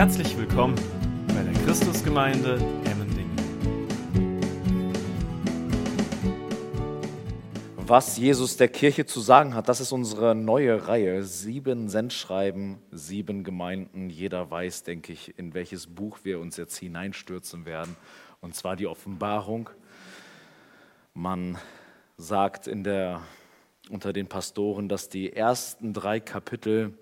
Herzlich willkommen bei der Christusgemeinde Emmendingen. Was Jesus der Kirche zu sagen hat, das ist unsere neue Reihe. Sieben Sendschreiben, sieben Gemeinden. Jeder weiß, denke ich, in welches Buch wir uns jetzt hineinstürzen werden. Und zwar die Offenbarung. Man sagt in der, unter den Pastoren, dass die ersten drei Kapitel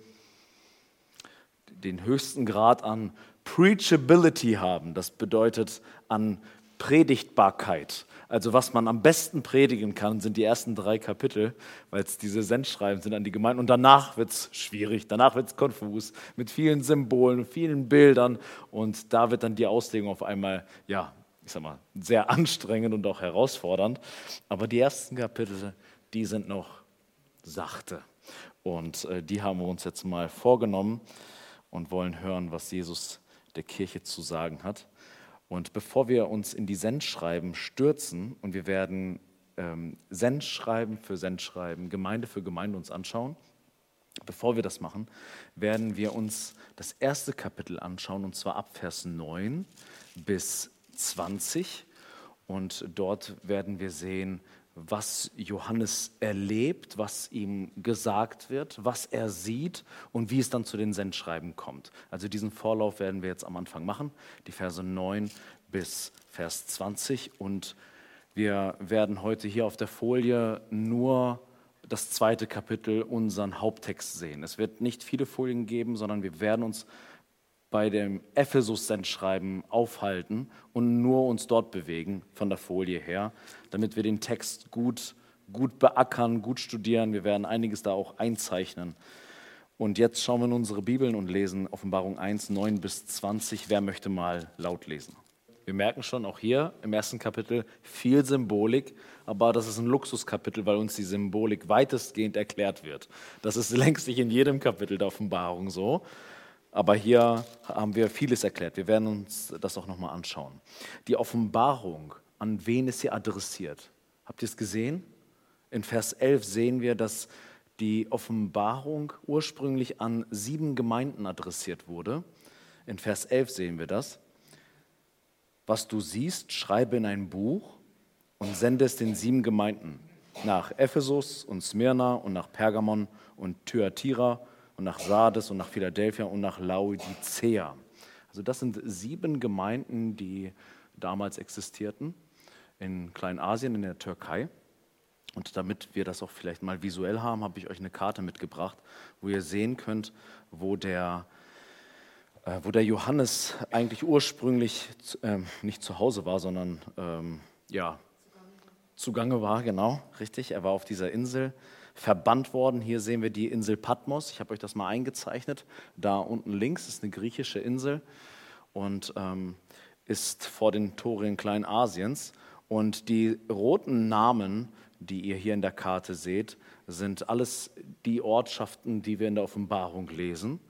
den höchsten Grad an Preachability haben. Das bedeutet an Predigtbarkeit. Also was man am besten predigen kann, sind die ersten drei Kapitel, weil es diese Sendschreiben sind an die Gemeinden. Und danach wird es schwierig, danach wird es konfus, mit vielen Symbolen, vielen Bildern. Und da wird dann die Auslegung auf einmal, ja, ich sag mal, sehr anstrengend und auch herausfordernd. Aber die ersten Kapitel, die sind noch sachte. Und äh, die haben wir uns jetzt mal vorgenommen und wollen hören, was Jesus der Kirche zu sagen hat. Und bevor wir uns in die Sendschreiben stürzen und wir werden ähm, Sendschreiben für Sendschreiben, Gemeinde für Gemeinde uns anschauen, bevor wir das machen, werden wir uns das erste Kapitel anschauen und zwar ab Vers 9 bis 20. Und dort werden wir sehen, was Johannes erlebt, was ihm gesagt wird, was er sieht und wie es dann zu den Sendschreiben kommt. Also diesen Vorlauf werden wir jetzt am Anfang machen, die Verse 9 bis Vers 20. Und wir werden heute hier auf der Folie nur das zweite Kapitel, unseren Haupttext sehen. Es wird nicht viele Folien geben, sondern wir werden uns bei dem Ephesus-Sendschreiben aufhalten und nur uns dort bewegen von der Folie her, damit wir den Text gut, gut beackern, gut studieren. Wir werden einiges da auch einzeichnen. Und jetzt schauen wir in unsere Bibeln und lesen Offenbarung 1, 9 bis 20. Wer möchte mal laut lesen? Wir merken schon auch hier im ersten Kapitel viel Symbolik, aber das ist ein Luxuskapitel, weil uns die Symbolik weitestgehend erklärt wird. Das ist längst nicht in jedem Kapitel der Offenbarung so. Aber hier haben wir vieles erklärt. Wir werden uns das auch nochmal anschauen. Die Offenbarung, an wen ist sie adressiert? Habt ihr es gesehen? In Vers 11 sehen wir, dass die Offenbarung ursprünglich an sieben Gemeinden adressiert wurde. In Vers 11 sehen wir das. Was du siehst, schreibe in ein Buch und sende es den sieben Gemeinden nach Ephesus und Smyrna und nach Pergamon und Thyatira und nach Sardes und nach Philadelphia und nach Laodicea. Also das sind sieben Gemeinden, die damals existierten in Kleinasien, in der Türkei. Und damit wir das auch vielleicht mal visuell haben, habe ich euch eine Karte mitgebracht, wo ihr sehen könnt, wo der, äh, wo der Johannes eigentlich ursprünglich äh, nicht zu Hause war, sondern ähm, ja, zugange war, genau, richtig. Er war auf dieser Insel verbannt worden. Hier sehen wir die Insel Patmos. Ich habe euch das mal eingezeichnet. Da unten links ist eine griechische Insel und ähm, ist vor den Toren Kleinasiens. Und die roten Namen, die ihr hier in der Karte seht, sind alles die Ortschaften, die wir in der Offenbarung lesen.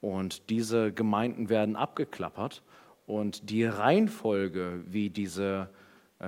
Und diese Gemeinden werden abgeklappert. Und die Reihenfolge, wie diese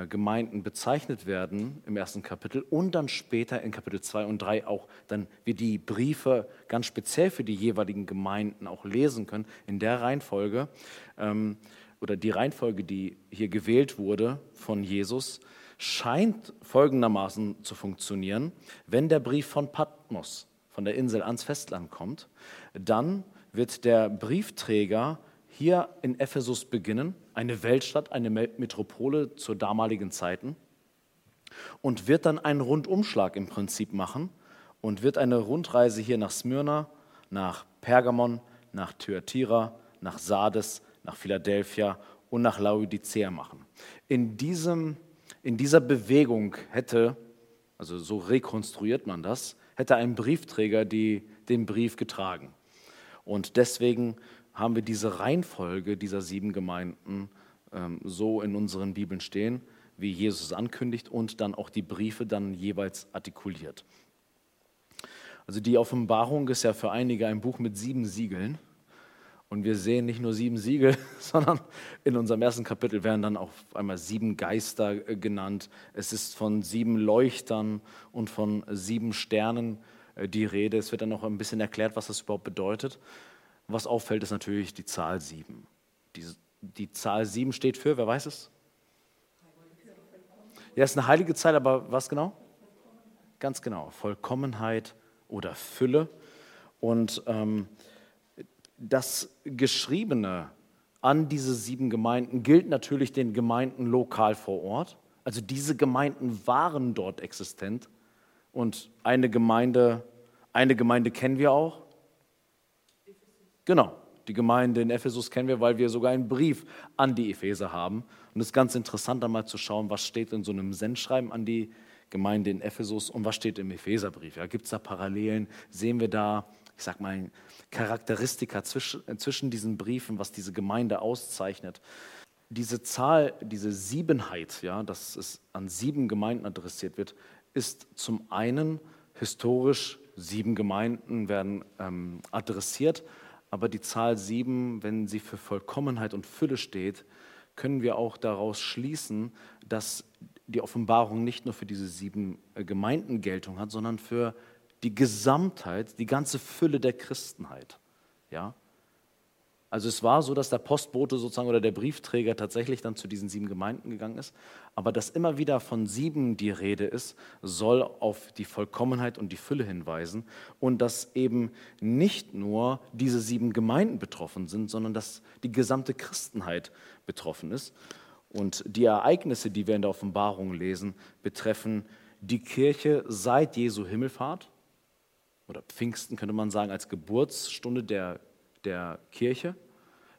Gemeinden bezeichnet werden im ersten Kapitel und dann später in Kapitel 2 und 3 auch dann wir die Briefe ganz speziell für die jeweiligen Gemeinden auch lesen können, in der Reihenfolge ähm, oder die Reihenfolge, die hier gewählt wurde von Jesus, scheint folgendermaßen zu funktionieren. Wenn der Brief von Patmos, von der Insel ans Festland kommt, dann wird der Briefträger hier in Ephesus beginnen, eine Weltstadt, eine Metropole zur damaligen Zeiten, und wird dann einen Rundumschlag im Prinzip machen und wird eine Rundreise hier nach Smyrna, nach Pergamon, nach Thyatira, nach Sardes, nach Philadelphia und nach Laodicea machen. In, diesem, in dieser Bewegung hätte, also so rekonstruiert man das, hätte ein Briefträger die, den Brief getragen. Und deswegen haben wir diese Reihenfolge dieser sieben Gemeinden ähm, so in unseren Bibeln stehen, wie Jesus ankündigt und dann auch die Briefe dann jeweils artikuliert. Also die Offenbarung ist ja für einige ein Buch mit sieben Siegeln. Und wir sehen nicht nur sieben Siegel, sondern in unserem ersten Kapitel werden dann auch einmal sieben Geister äh, genannt. Es ist von sieben Leuchtern und von sieben Sternen äh, die Rede. Es wird dann noch ein bisschen erklärt, was das überhaupt bedeutet. Was auffällt, ist natürlich die Zahl 7. Die, die Zahl 7 steht für, wer weiß es? Ja, ist eine heilige Zahl, aber was genau? Ganz genau, Vollkommenheit oder Fülle. Und ähm, das Geschriebene an diese sieben Gemeinden gilt natürlich den Gemeinden lokal vor Ort. Also diese Gemeinden waren dort existent. Und eine Gemeinde, eine Gemeinde kennen wir auch. Genau, die Gemeinde in Ephesus kennen wir, weil wir sogar einen Brief an die Epheser haben. Und es ist ganz interessant, einmal zu schauen, was steht in so einem Sendschreiben an die Gemeinde in Ephesus und was steht im Epheserbrief. Ja, Gibt es da Parallelen? Sehen wir da, ich sag mal, Charakteristika zwischen, zwischen diesen Briefen, was diese Gemeinde auszeichnet? Diese Zahl, diese Siebenheit, ja, dass es an sieben Gemeinden adressiert wird, ist zum einen historisch, sieben Gemeinden werden ähm, adressiert, aber die Zahl sieben, wenn sie für Vollkommenheit und Fülle steht, können wir auch daraus schließen, dass die Offenbarung nicht nur für diese sieben äh, Gemeinden Geltung hat, sondern für die Gesamtheit, die ganze Fülle der Christenheit. Ja? Also es war so, dass der Postbote sozusagen oder der Briefträger tatsächlich dann zu diesen sieben Gemeinden gegangen ist. Aber dass immer wieder von sieben die Rede ist, soll auf die Vollkommenheit und die Fülle hinweisen. Und dass eben nicht nur diese sieben Gemeinden betroffen sind, sondern dass die gesamte Christenheit betroffen ist. Und die Ereignisse, die wir in der Offenbarung lesen, betreffen die Kirche seit Jesu Himmelfahrt oder Pfingsten könnte man sagen als Geburtsstunde der, der Kirche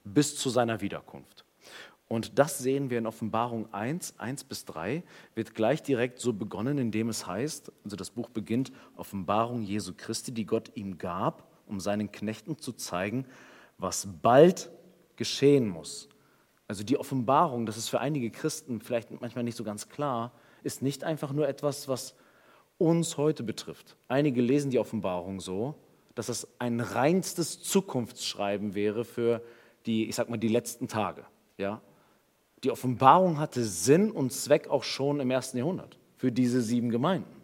bis zu seiner Wiederkunft. Und das sehen wir in Offenbarung 1, 1 bis 3, wird gleich direkt so begonnen, indem es heißt, also das Buch beginnt, Offenbarung Jesu Christi, die Gott ihm gab, um seinen Knechten zu zeigen, was bald geschehen muss. Also die Offenbarung, das ist für einige Christen vielleicht manchmal nicht so ganz klar, ist nicht einfach nur etwas, was uns heute betrifft. Einige lesen die Offenbarung so, dass es ein reinstes Zukunftsschreiben wäre für die, ich sag mal, die letzten Tage. Ja? Die Offenbarung hatte Sinn und Zweck auch schon im ersten Jahrhundert für diese sieben Gemeinden.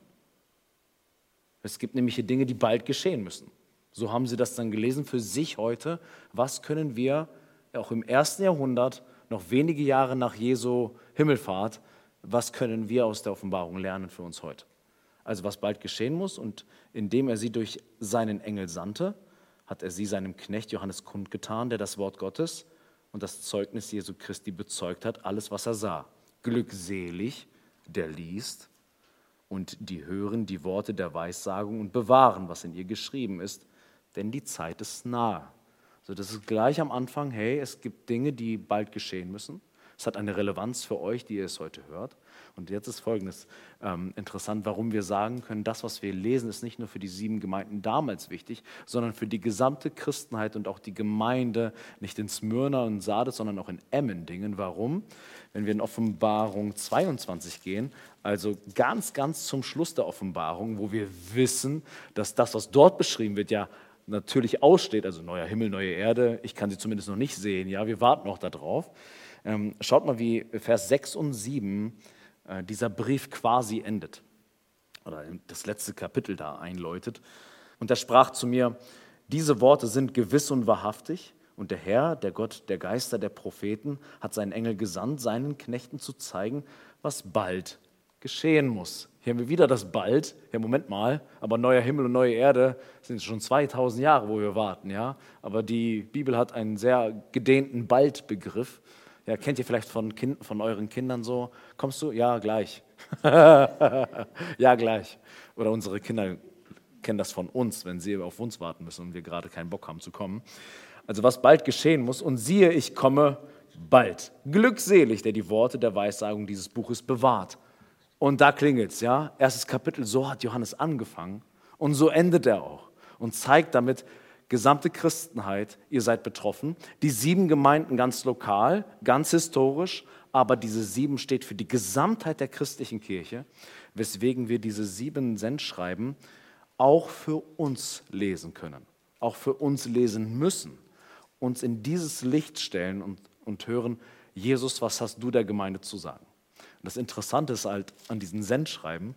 Es gibt nämlich hier Dinge, die bald geschehen müssen. So haben sie das dann gelesen für sich heute. Was können wir auch im ersten Jahrhundert, noch wenige Jahre nach Jesu Himmelfahrt, was können wir aus der Offenbarung lernen für uns heute? Also was bald geschehen muss und indem er sie durch seinen Engel sandte, hat er sie seinem Knecht Johannes kundgetan, der das Wort Gottes und das Zeugnis Jesu Christi bezeugt hat, alles, was er sah. Glückselig, der liest und die hören die Worte der Weissagung und bewahren, was in ihr geschrieben ist, denn die Zeit ist nahe. So, das ist gleich am Anfang, hey, es gibt Dinge, die bald geschehen müssen. Es hat eine Relevanz für euch, die ihr es heute hört. Und jetzt ist Folgendes ähm, interessant, warum wir sagen können, das, was wir lesen, ist nicht nur für die sieben Gemeinden damals wichtig, sondern für die gesamte Christenheit und auch die Gemeinde, nicht in Smyrna und Sardes, sondern auch in Emmendingen. Warum? Wenn wir in Offenbarung 22 gehen, also ganz, ganz zum Schluss der Offenbarung, wo wir wissen, dass das, was dort beschrieben wird, ja natürlich aussteht, also neuer Himmel, neue Erde, ich kann sie zumindest noch nicht sehen, ja, wir warten noch darauf. Ähm, schaut mal, wie Vers 6 und 7 äh, dieser Brief quasi endet oder das letzte Kapitel da einläutet. Und er sprach zu mir, diese Worte sind gewiss und wahrhaftig. Und der Herr, der Gott der Geister der Propheten, hat seinen Engel gesandt, seinen Knechten zu zeigen, was bald geschehen muss. Hier haben wir wieder das bald. Ja, Moment mal, aber neuer Himmel und neue Erde sind schon 2000 Jahre, wo wir warten, ja. Aber die Bibel hat einen sehr gedehnten Bald-Begriff. Ja, kennt ihr vielleicht von, kind, von euren Kindern so? Kommst du? Ja, gleich. ja, gleich. Oder unsere Kinder kennen das von uns, wenn sie auf uns warten müssen und wir gerade keinen Bock haben zu kommen. Also was bald geschehen muss. Und siehe, ich komme bald. Glückselig, der die Worte der Weissagung dieses Buches bewahrt. Und da klingelt es, ja. Erstes Kapitel, so hat Johannes angefangen und so endet er auch und zeigt damit, gesamte Christenheit, ihr seid betroffen. Die sieben Gemeinden ganz lokal, ganz historisch, aber diese sieben steht für die Gesamtheit der christlichen Kirche, weswegen wir diese sieben Sendschreiben auch für uns lesen können, auch für uns lesen müssen, uns in dieses Licht stellen und, und hören, Jesus, was hast du der Gemeinde zu sagen? Das Interessante ist halt an diesen Sendschreiben,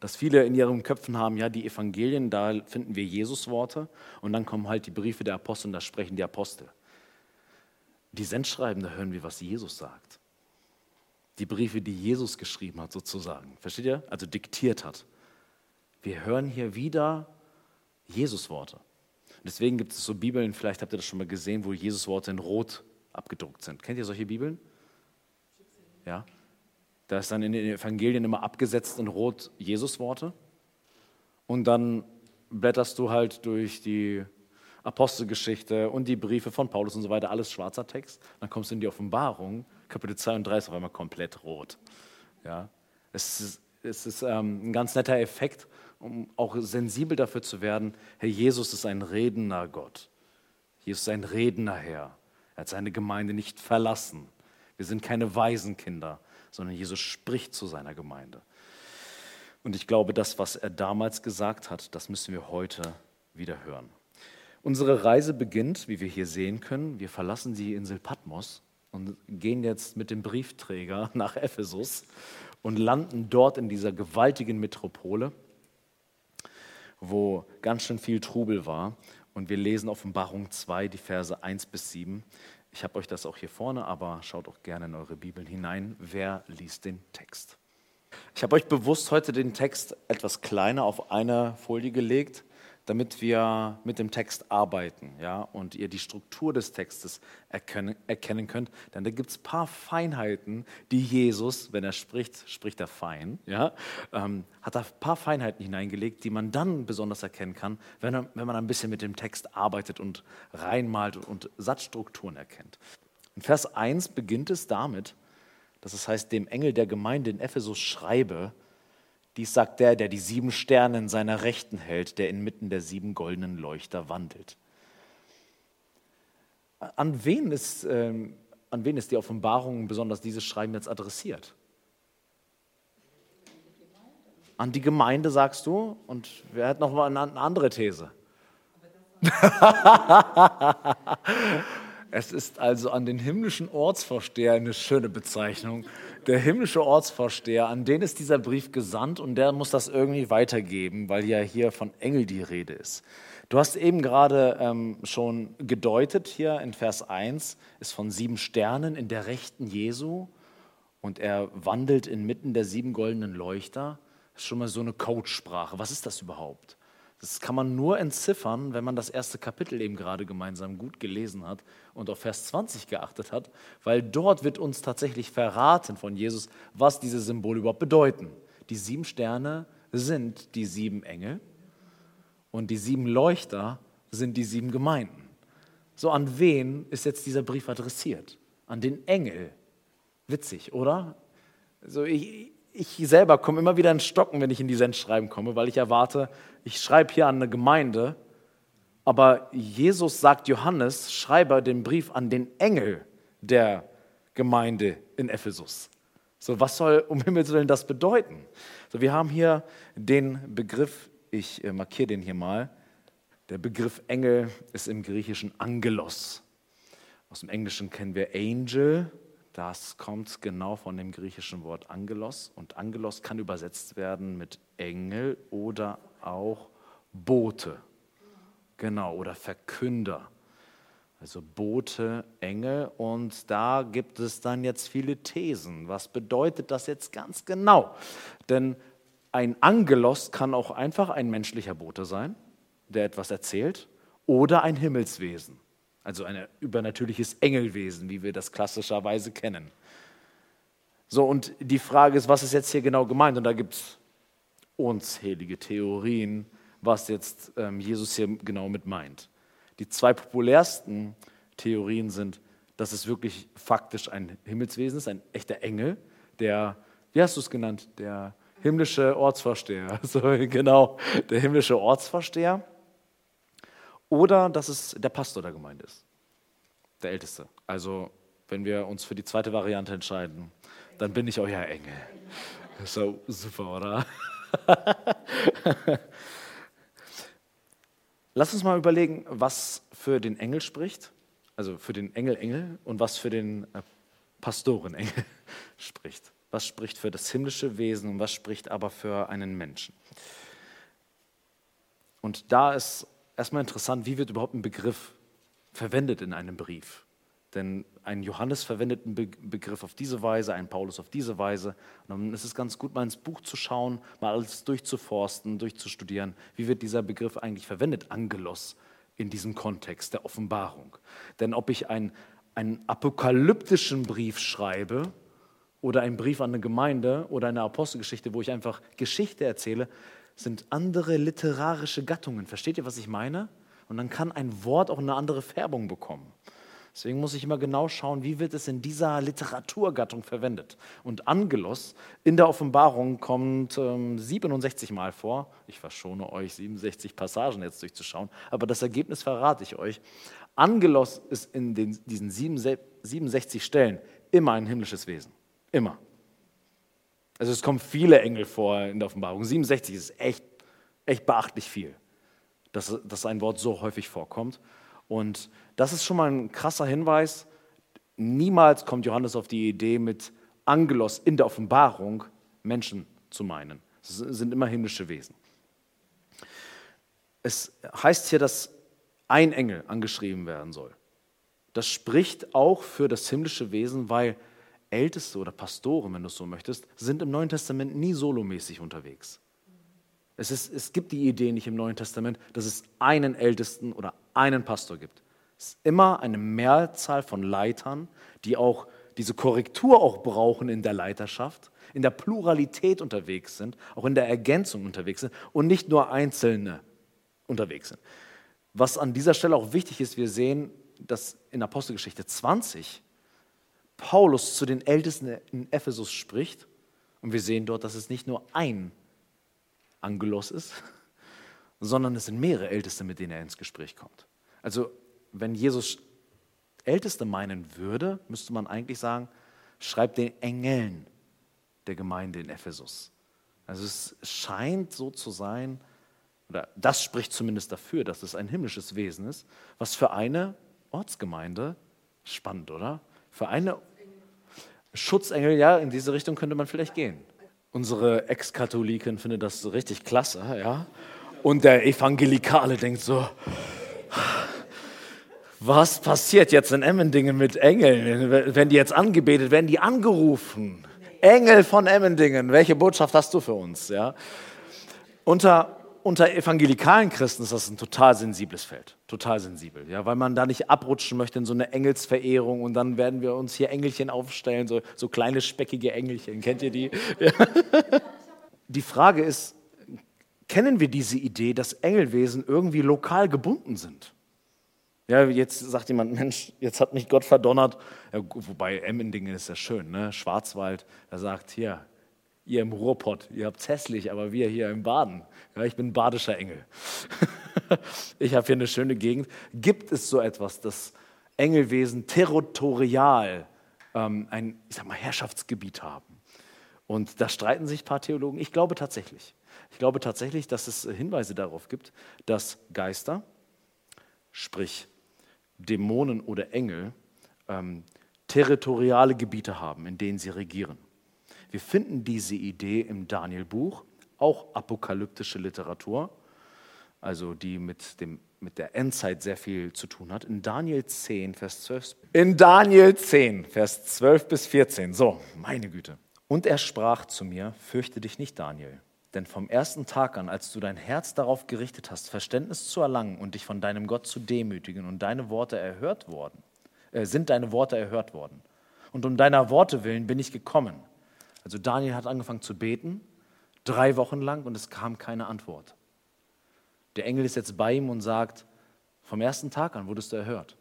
Dass viele in ihren Köpfen haben, ja, die Evangelien, da finden wir Jesus-Worte und dann kommen halt die Briefe der Apostel und da sprechen die Apostel. Die Sendschreiben, da hören wir, was Jesus sagt. Die Briefe, die Jesus geschrieben hat, sozusagen. Versteht ihr? Also diktiert hat. Wir hören hier wieder Jesus-Worte. Deswegen gibt es so Bibeln, vielleicht habt ihr das schon mal gesehen, wo Jesus-Worte in Rot abgedruckt sind. Kennt ihr solche Bibeln? Ja. Da ist dann in den Evangelien immer abgesetzt in Rot Jesus-Worte. Und dann blätterst du halt durch die Apostelgeschichte und die Briefe von Paulus und so weiter, alles schwarzer Text. Dann kommst du in die Offenbarung, Kapitel 2 und 3 ist auf einmal komplett rot. Ja. Es ist, es ist ähm, ein ganz netter Effekt, um auch sensibel dafür zu werden, Herr Jesus ist ein redender Gott. Jesus ist ein redender Herr. Er hat seine Gemeinde nicht verlassen. Wir sind keine Waisenkinder, sondern Jesus spricht zu seiner Gemeinde. Und ich glaube, das, was er damals gesagt hat, das müssen wir heute wieder hören. Unsere Reise beginnt, wie wir hier sehen können. Wir verlassen die Insel Patmos und gehen jetzt mit dem Briefträger nach Ephesus und landen dort in dieser gewaltigen Metropole, wo ganz schön viel Trubel war. Und wir lesen Offenbarung 2, die Verse 1 bis 7. Ich habe euch das auch hier vorne, aber schaut auch gerne in eure Bibeln hinein. Wer liest den Text? Ich habe euch bewusst heute den Text etwas kleiner auf eine Folie gelegt, damit wir mit dem Text arbeiten ja, und ihr die Struktur des Textes erkennen, erkennen könnt. Denn da gibt es ein paar Feinheiten, die Jesus, wenn er spricht, spricht er fein, ja, ähm, hat da ein paar Feinheiten hineingelegt, die man dann besonders erkennen kann, wenn, wenn man ein bisschen mit dem Text arbeitet und reinmalt und Satzstrukturen erkennt. In Vers 1 beginnt es damit, dass es heißt, dem Engel der Gemeinde in Ephesus schreibe, dies sagt der, der die sieben Sterne in seiner Rechten hält, der inmitten der sieben goldenen Leuchter wandelt. An wen ist, ähm, an wen ist die Offenbarung, besonders dieses Schreiben jetzt adressiert? An die Gemeinde, sagst du? Und wer hat noch mal eine andere These? es ist also an den himmlischen Ortsvorsteher eine schöne Bezeichnung der himmlische Ortsvorsteher, an den ist dieser Brief gesandt und der muss das irgendwie weitergeben, weil ja hier von Engel die Rede ist. Du hast eben gerade ähm, schon gedeutet, hier in Vers 1 ist von sieben Sternen in der Rechten Jesu und er wandelt inmitten der sieben goldenen Leuchter. Das ist schon mal so eine Codesprache. Was ist das überhaupt? Das kann man nur entziffern, wenn man das erste Kapitel eben gerade gemeinsam gut gelesen hat und auf Vers 20 geachtet hat, weil dort wird uns tatsächlich verraten von Jesus, was diese Symbole überhaupt bedeuten. Die sieben Sterne sind die sieben Engel und die sieben Leuchter sind die sieben Gemeinden. So, an wen ist jetzt dieser Brief adressiert? An den Engel. Witzig, oder? So, ich, ich selber komme immer wieder in Stocken, wenn ich in die Sendschreiben komme, weil ich erwarte, ich schreibe hier an eine Gemeinde, aber Jesus sagt Johannes, schreibe den Brief an den Engel der Gemeinde in Ephesus. So, was soll um Himmels Willen das bedeuten? So, wir haben hier den Begriff, ich äh, markiere den hier mal. Der Begriff Engel ist im Griechischen Angelos. Aus dem Englischen kennen wir Angel, das kommt genau von dem griechischen Wort Angelos. Und Angelos kann übersetzt werden mit Engel oder auch Bote. Genau, oder Verkünder. Also Bote, Engel. Und da gibt es dann jetzt viele Thesen. Was bedeutet das jetzt ganz genau? Denn ein Angelos kann auch einfach ein menschlicher Bote sein, der etwas erzählt, oder ein Himmelswesen. Also ein übernatürliches Engelwesen, wie wir das klassischerweise kennen. So, und die Frage ist, was ist jetzt hier genau gemeint? Und da gibt es unzählige Theorien, was jetzt ähm, Jesus hier genau mit meint. Die zwei populärsten Theorien sind, dass es wirklich faktisch ein Himmelswesen ist, ein echter Engel, der, wie hast du es genannt, der himmlische Ortsvorsteher, so, genau, der himmlische Ortsvorsteher oder dass es der Pastor der Gemeinde ist, der Älteste. Also wenn wir uns für die zweite Variante entscheiden, dann bin ich euer Engel. So super, oder? Lass uns mal überlegen, was für den Engel spricht, also für den Engel Engel und was für den äh, Pastoren Engel spricht. was spricht für das himmlische Wesen und was spricht aber für einen Menschen. Und da ist erstmal interessant, wie wird überhaupt ein Begriff verwendet in einem Brief. Denn ein Johannes verwendet einen Begriff auf diese Weise, ein Paulus auf diese Weise. Und dann ist es ganz gut, mal ins Buch zu schauen, mal alles durchzuforsten, durchzustudieren. Wie wird dieser Begriff eigentlich verwendet, Angelos, in diesem Kontext der Offenbarung? Denn ob ich einen, einen apokalyptischen Brief schreibe oder einen Brief an eine Gemeinde oder eine Apostelgeschichte, wo ich einfach Geschichte erzähle, sind andere literarische Gattungen. Versteht ihr, was ich meine? Und dann kann ein Wort auch eine andere Färbung bekommen. Deswegen muss ich immer genau schauen, wie wird es in dieser Literaturgattung verwendet. Und Angelos in der Offenbarung kommt ähm, 67 Mal vor. Ich verschone euch, 67 Passagen jetzt durchzuschauen, aber das Ergebnis verrate ich euch. Angelos ist in den, diesen 67 Stellen immer ein himmlisches Wesen. Immer. Also es kommen viele Engel vor in der Offenbarung. 67 ist echt, echt beachtlich viel, dass, dass ein Wort so häufig vorkommt. Und das ist schon mal ein krasser Hinweis. Niemals kommt Johannes auf die Idee, mit Angelos in der Offenbarung Menschen zu meinen. Es sind immer himmlische Wesen. Es heißt hier, dass ein Engel angeschrieben werden soll. Das spricht auch für das himmlische Wesen, weil Älteste oder Pastoren, wenn du es so möchtest, sind im Neuen Testament nie solomäßig unterwegs. Es, ist, es gibt die Idee nicht im Neuen Testament, dass es einen Ältesten oder einen Pastor gibt. Es ist immer eine Mehrzahl von Leitern, die auch diese Korrektur auch brauchen in der Leiterschaft, in der Pluralität unterwegs sind, auch in der Ergänzung unterwegs sind und nicht nur Einzelne unterwegs sind. Was an dieser Stelle auch wichtig ist, wir sehen, dass in Apostelgeschichte 20 Paulus zu den Ältesten in Ephesus spricht und wir sehen dort, dass es nicht nur ein Angelos ist, sondern es sind mehrere Älteste, mit denen er ins Gespräch kommt. Also wenn Jesus Älteste meinen würde, müsste man eigentlich sagen, schreibt den Engeln der Gemeinde in Ephesus. Also es scheint so zu sein, oder das spricht zumindest dafür, dass es ein himmlisches Wesen ist, was für eine Ortsgemeinde, spannend, oder? Für eine Schutzengel, ja, in diese Richtung könnte man vielleicht gehen. Unsere Ex-Katholikin findet das richtig klasse, ja. Und der Evangelikale denkt so, was passiert jetzt in Emmendingen mit Engeln? Wenn die jetzt angebetet, werden die angerufen. Engel von Emmendingen, welche Botschaft hast du für uns? Ja? Unter, unter evangelikalen Christen ist das ein total sensibles Feld, total sensibel, ja? weil man da nicht abrutschen möchte in so eine Engelsverehrung und dann werden wir uns hier Engelchen aufstellen, so, so kleine speckige Engelchen, kennt ihr die? Ja. Die Frage ist, kennen wir diese Idee, dass Engelwesen irgendwie lokal gebunden sind? Ja, jetzt sagt jemand, Mensch, jetzt hat mich Gott verdonnert. Ja, wobei Emmendingen ist ja schön, ne? Schwarzwald. Er sagt, hier, ihr im Ruhrpott, ihr habt hässlich, aber wir hier im Baden. Ja, ich bin badischer Engel. ich habe hier eine schöne Gegend. Gibt es so etwas, dass Engelwesen territorial ähm, ein, ich sag mal, Herrschaftsgebiet haben? Und da streiten sich ein paar Theologen. Ich glaube tatsächlich. Ich glaube tatsächlich, dass es Hinweise darauf gibt, dass Geister, sprich Dämonen oder Engel ähm, territoriale Gebiete haben, in denen sie regieren. Wir finden diese Idee im Daniel-Buch, auch apokalyptische Literatur, also die mit, dem, mit der Endzeit sehr viel zu tun hat. In Daniel 10, Vers 12. In Daniel 10, Vers 12 bis 14. So, meine Güte. Und er sprach zu mir, fürchte dich nicht, Daniel. Denn vom ersten Tag an, als du dein Herz darauf gerichtet hast, Verständnis zu erlangen und dich von deinem Gott zu demütigen und deine Worte erhört worden, äh, sind deine Worte erhört worden. Und um deiner Worte willen bin ich gekommen. Also Daniel hat angefangen zu beten, drei Wochen lang, und es kam keine Antwort. Der Engel ist jetzt bei ihm und sagt, vom ersten Tag an wurdest du erhört.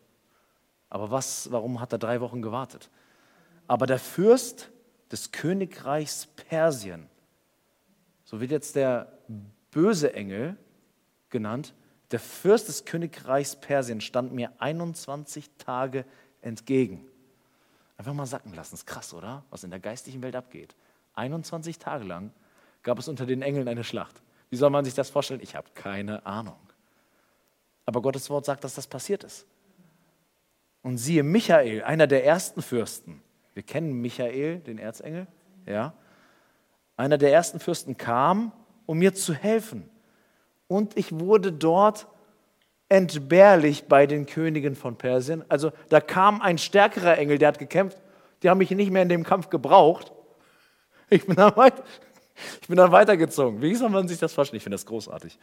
Aber was, warum hat er drei Wochen gewartet? Aber der Fürst des Königreichs Persien so wird jetzt der böse Engel genannt, der Fürst des Königreichs Persien stand mir 21 Tage entgegen. Einfach mal sacken lassen, ist krass, oder? Was in der geistlichen Welt abgeht. 21 Tage lang gab es unter den Engeln eine Schlacht. Wie soll man sich das vorstellen? Ich habe keine Ahnung. Aber Gottes Wort sagt, dass das passiert ist. Und siehe, Michael, einer der ersten Fürsten. Wir kennen Michael, den Erzengel. ja, einer der ersten Fürsten kam, um mir zu helfen. Und ich wurde dort entbehrlich bei den Königen von Persien. Also da kam ein stärkerer Engel, der hat gekämpft. Die haben mich nicht mehr in dem Kampf gebraucht. Ich bin dann, weit, ich bin dann weitergezogen. Wie soll man sich das vorstellen? Ich finde das großartig.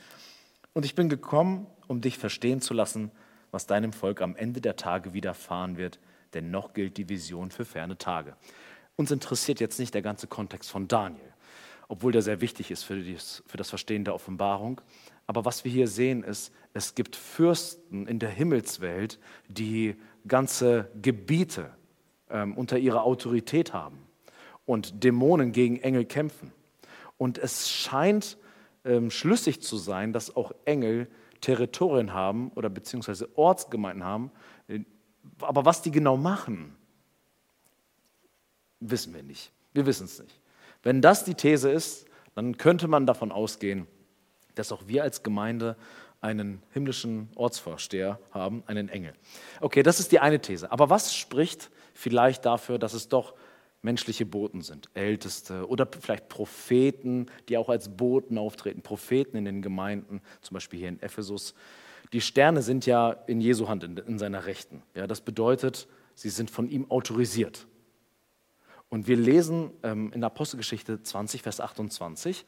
Und ich bin gekommen, um dich verstehen zu lassen, was deinem Volk am Ende der Tage widerfahren wird, denn noch gilt die Vision für ferne Tage. Uns interessiert jetzt nicht der ganze Kontext von Daniel, obwohl der sehr wichtig ist für, das Verstehen der Offenbarung. Aber was wir hier sehen ist, es gibt Fürsten in der Himmelswelt, die ganze Gebiete ähm, unter ihrer Autorität haben und Dämonen gegen Engel kämpfen. Und es scheint ähm, schlüssig zu sein, dass auch Engel Territorien haben oder beziehungsweise Ortsgemeinden haben. Äh, aber was die genau machen, wissen wir nicht. Wir wissen es nicht. Wenn das die These ist, dann könnte man davon ausgehen, dass auch wir als Gemeinde einen himmlischen Ortsvorsteher haben, einen Engel. Okay, das ist die eine These. Aber was spricht vielleicht dafür, dass es doch menschliche Boten sind, Älteste oder vielleicht Propheten, die auch als Boten auftreten, Propheten in den Gemeinden, zum Beispiel hier in Ephesus. Die Sterne sind ja in Jesu Hand, in, in seiner Rechten. Ja, das bedeutet, sie sind von ihm autorisiert. Und wir lesen ähm, in Apostelgeschichte 20, Vers 28,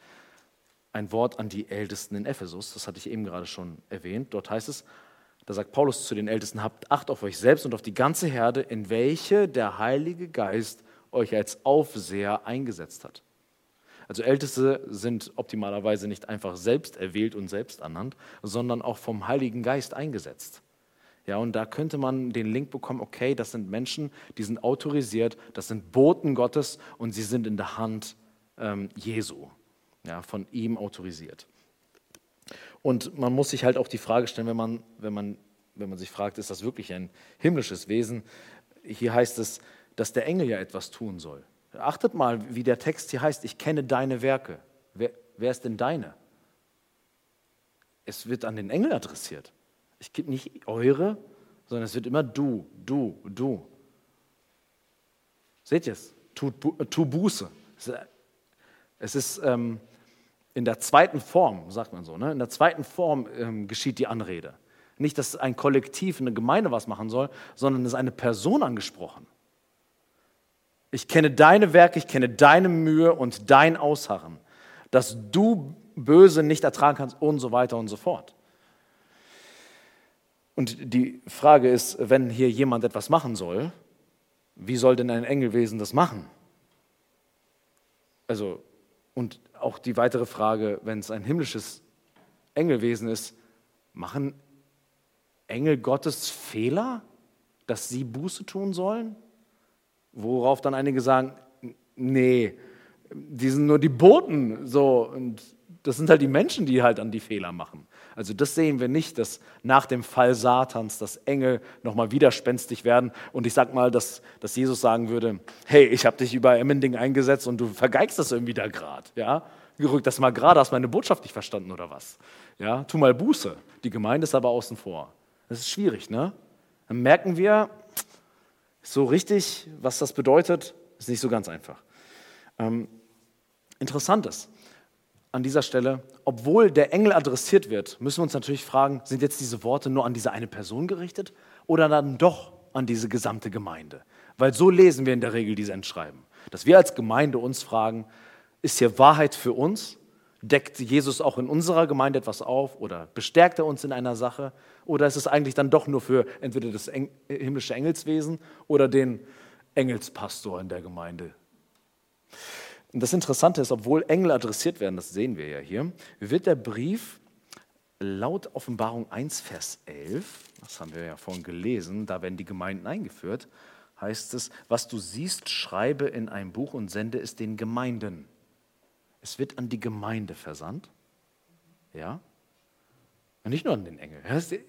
ein Wort an die Ältesten in Ephesus, das hatte ich eben gerade schon erwähnt. Dort heißt es, da sagt Paulus zu den Ältesten, habt Acht auf euch selbst und auf die ganze Herde, in welche der Heilige Geist euch als Aufseher eingesetzt hat. Also Älteste sind optimalerweise nicht einfach selbst erwählt und selbst ernannt, sondern auch vom Heiligen Geist eingesetzt. Ja, und da könnte man den Link bekommen, okay, das sind Menschen, die sind autorisiert, das sind Boten Gottes und sie sind in der Hand ähm, Jesu ja, von ihm autorisiert. Und man muss sich halt auch die Frage stellen, wenn man, wenn, man, wenn man sich fragt, ist das wirklich ein himmlisches Wesen? Hier heißt es, dass der Engel ja etwas tun soll. Achtet mal, wie der Text hier heißt, ich kenne deine Werke. Wer, wer ist denn deine? Es wird an den Engel adressiert. Ich gebe nicht eure, sondern es wird immer du, du, du. Seht ihr es? Tu, tu Buße. Es ist ähm, in der zweiten Form, sagt man so, ne? in der zweiten Form ähm, geschieht die Anrede. Nicht, dass ein Kollektiv, eine Gemeinde was machen soll, sondern es ist eine Person angesprochen. Ich kenne deine Werke, ich kenne deine Mühe und dein Ausharren, dass du Böse nicht ertragen kannst und so weiter und so fort. Und die Frage ist, wenn hier jemand etwas machen soll, wie soll denn ein Engelwesen das machen? Also, und auch die weitere Frage, wenn es ein himmlisches Engelwesen ist, machen Engel Gottes Fehler, dass sie Buße tun sollen? Worauf dann einige sagen, nee, die sind nur die Boten, so, und das sind halt die Menschen, die halt an die Fehler machen. Also das sehen wir nicht, dass nach dem Fall Satans, dass Engel nochmal widerspenstig werden. Und ich sag mal, dass, dass Jesus sagen würde, hey, ich habe dich über Emmending eingesetzt und du vergeigst das irgendwie da gerade. Ja? Gerückt das mal gerade, hast meine Botschaft nicht verstanden oder was? Ja? Tu mal Buße. Die Gemeinde ist aber außen vor. Das ist schwierig, ne? Dann merken wir, so richtig, was das bedeutet, ist nicht so ganz einfach. Ähm, interessant ist, an dieser Stelle, obwohl der Engel adressiert wird, müssen wir uns natürlich fragen, sind jetzt diese Worte nur an diese eine Person gerichtet oder dann doch an diese gesamte Gemeinde? Weil so lesen wir in der Regel diese Entschreiben. Dass wir als Gemeinde uns fragen, ist hier Wahrheit für uns? Deckt Jesus auch in unserer Gemeinde etwas auf oder bestärkt er uns in einer Sache? Oder ist es eigentlich dann doch nur für entweder das himmlische Engelswesen oder den Engelspastor in der Gemeinde? Und das Interessante ist, obwohl Engel adressiert werden, das sehen wir ja hier, wird der Brief laut Offenbarung 1, Vers 11, das haben wir ja vorhin gelesen, da werden die Gemeinden eingeführt, heißt es, was du siehst, schreibe in ein Buch und sende es den Gemeinden. Es wird an die Gemeinde versandt. Ja? Und nicht nur an den Engel.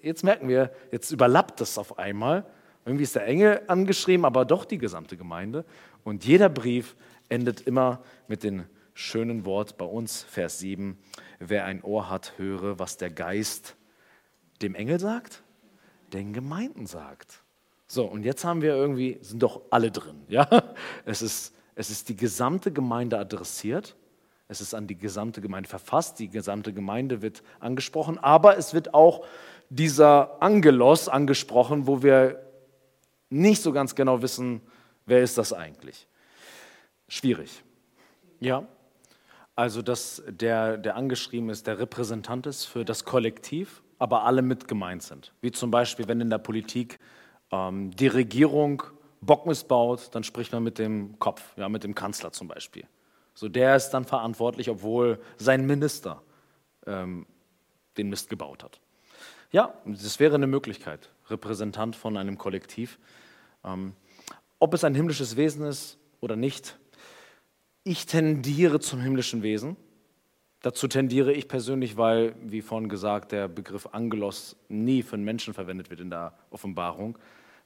Jetzt merken wir, jetzt überlappt das auf einmal. Irgendwie ist der Engel angeschrieben, aber doch die gesamte Gemeinde. Und jeder Brief endet immer mit dem schönen Wort bei uns, Vers 7, wer ein Ohr hat, höre, was der Geist dem Engel sagt, den Gemeinden sagt. So, und jetzt haben wir irgendwie, sind doch alle drin. Ja? Es ist Es ist die gesamte Gemeinde adressiert. Es ist an die gesamte Gemeinde verfasst. Die gesamte Gemeinde wird angesprochen. Aber es wird auch dieser Angelos angesprochen, wo wir nicht so ganz genau wissen, wer ist das eigentlich. Schwierig. Ja, also dass der, der angeschrieben ist, der Repräsentant ist für das Kollektiv, aber alle mit gemeint sind. Wie zum Beispiel, wenn in der Politik ähm, die Regierung Bock missbaut, dann spricht man mit dem Kopf, ja, mit dem Kanzler zum Beispiel. So, der ist dann verantwortlich, obwohl sein Minister ähm, den Mist gebaut hat. Ja, das wäre eine Möglichkeit, Repräsentant von einem Kollektiv. Ähm, ob es ein himmlisches Wesen ist oder nicht, ich tendiere zum himmlischen Wesen. Dazu tendiere ich persönlich, weil, wie vorhin gesagt, der Begriff Angelos nie für einen Menschen verwendet wird in der Offenbarung.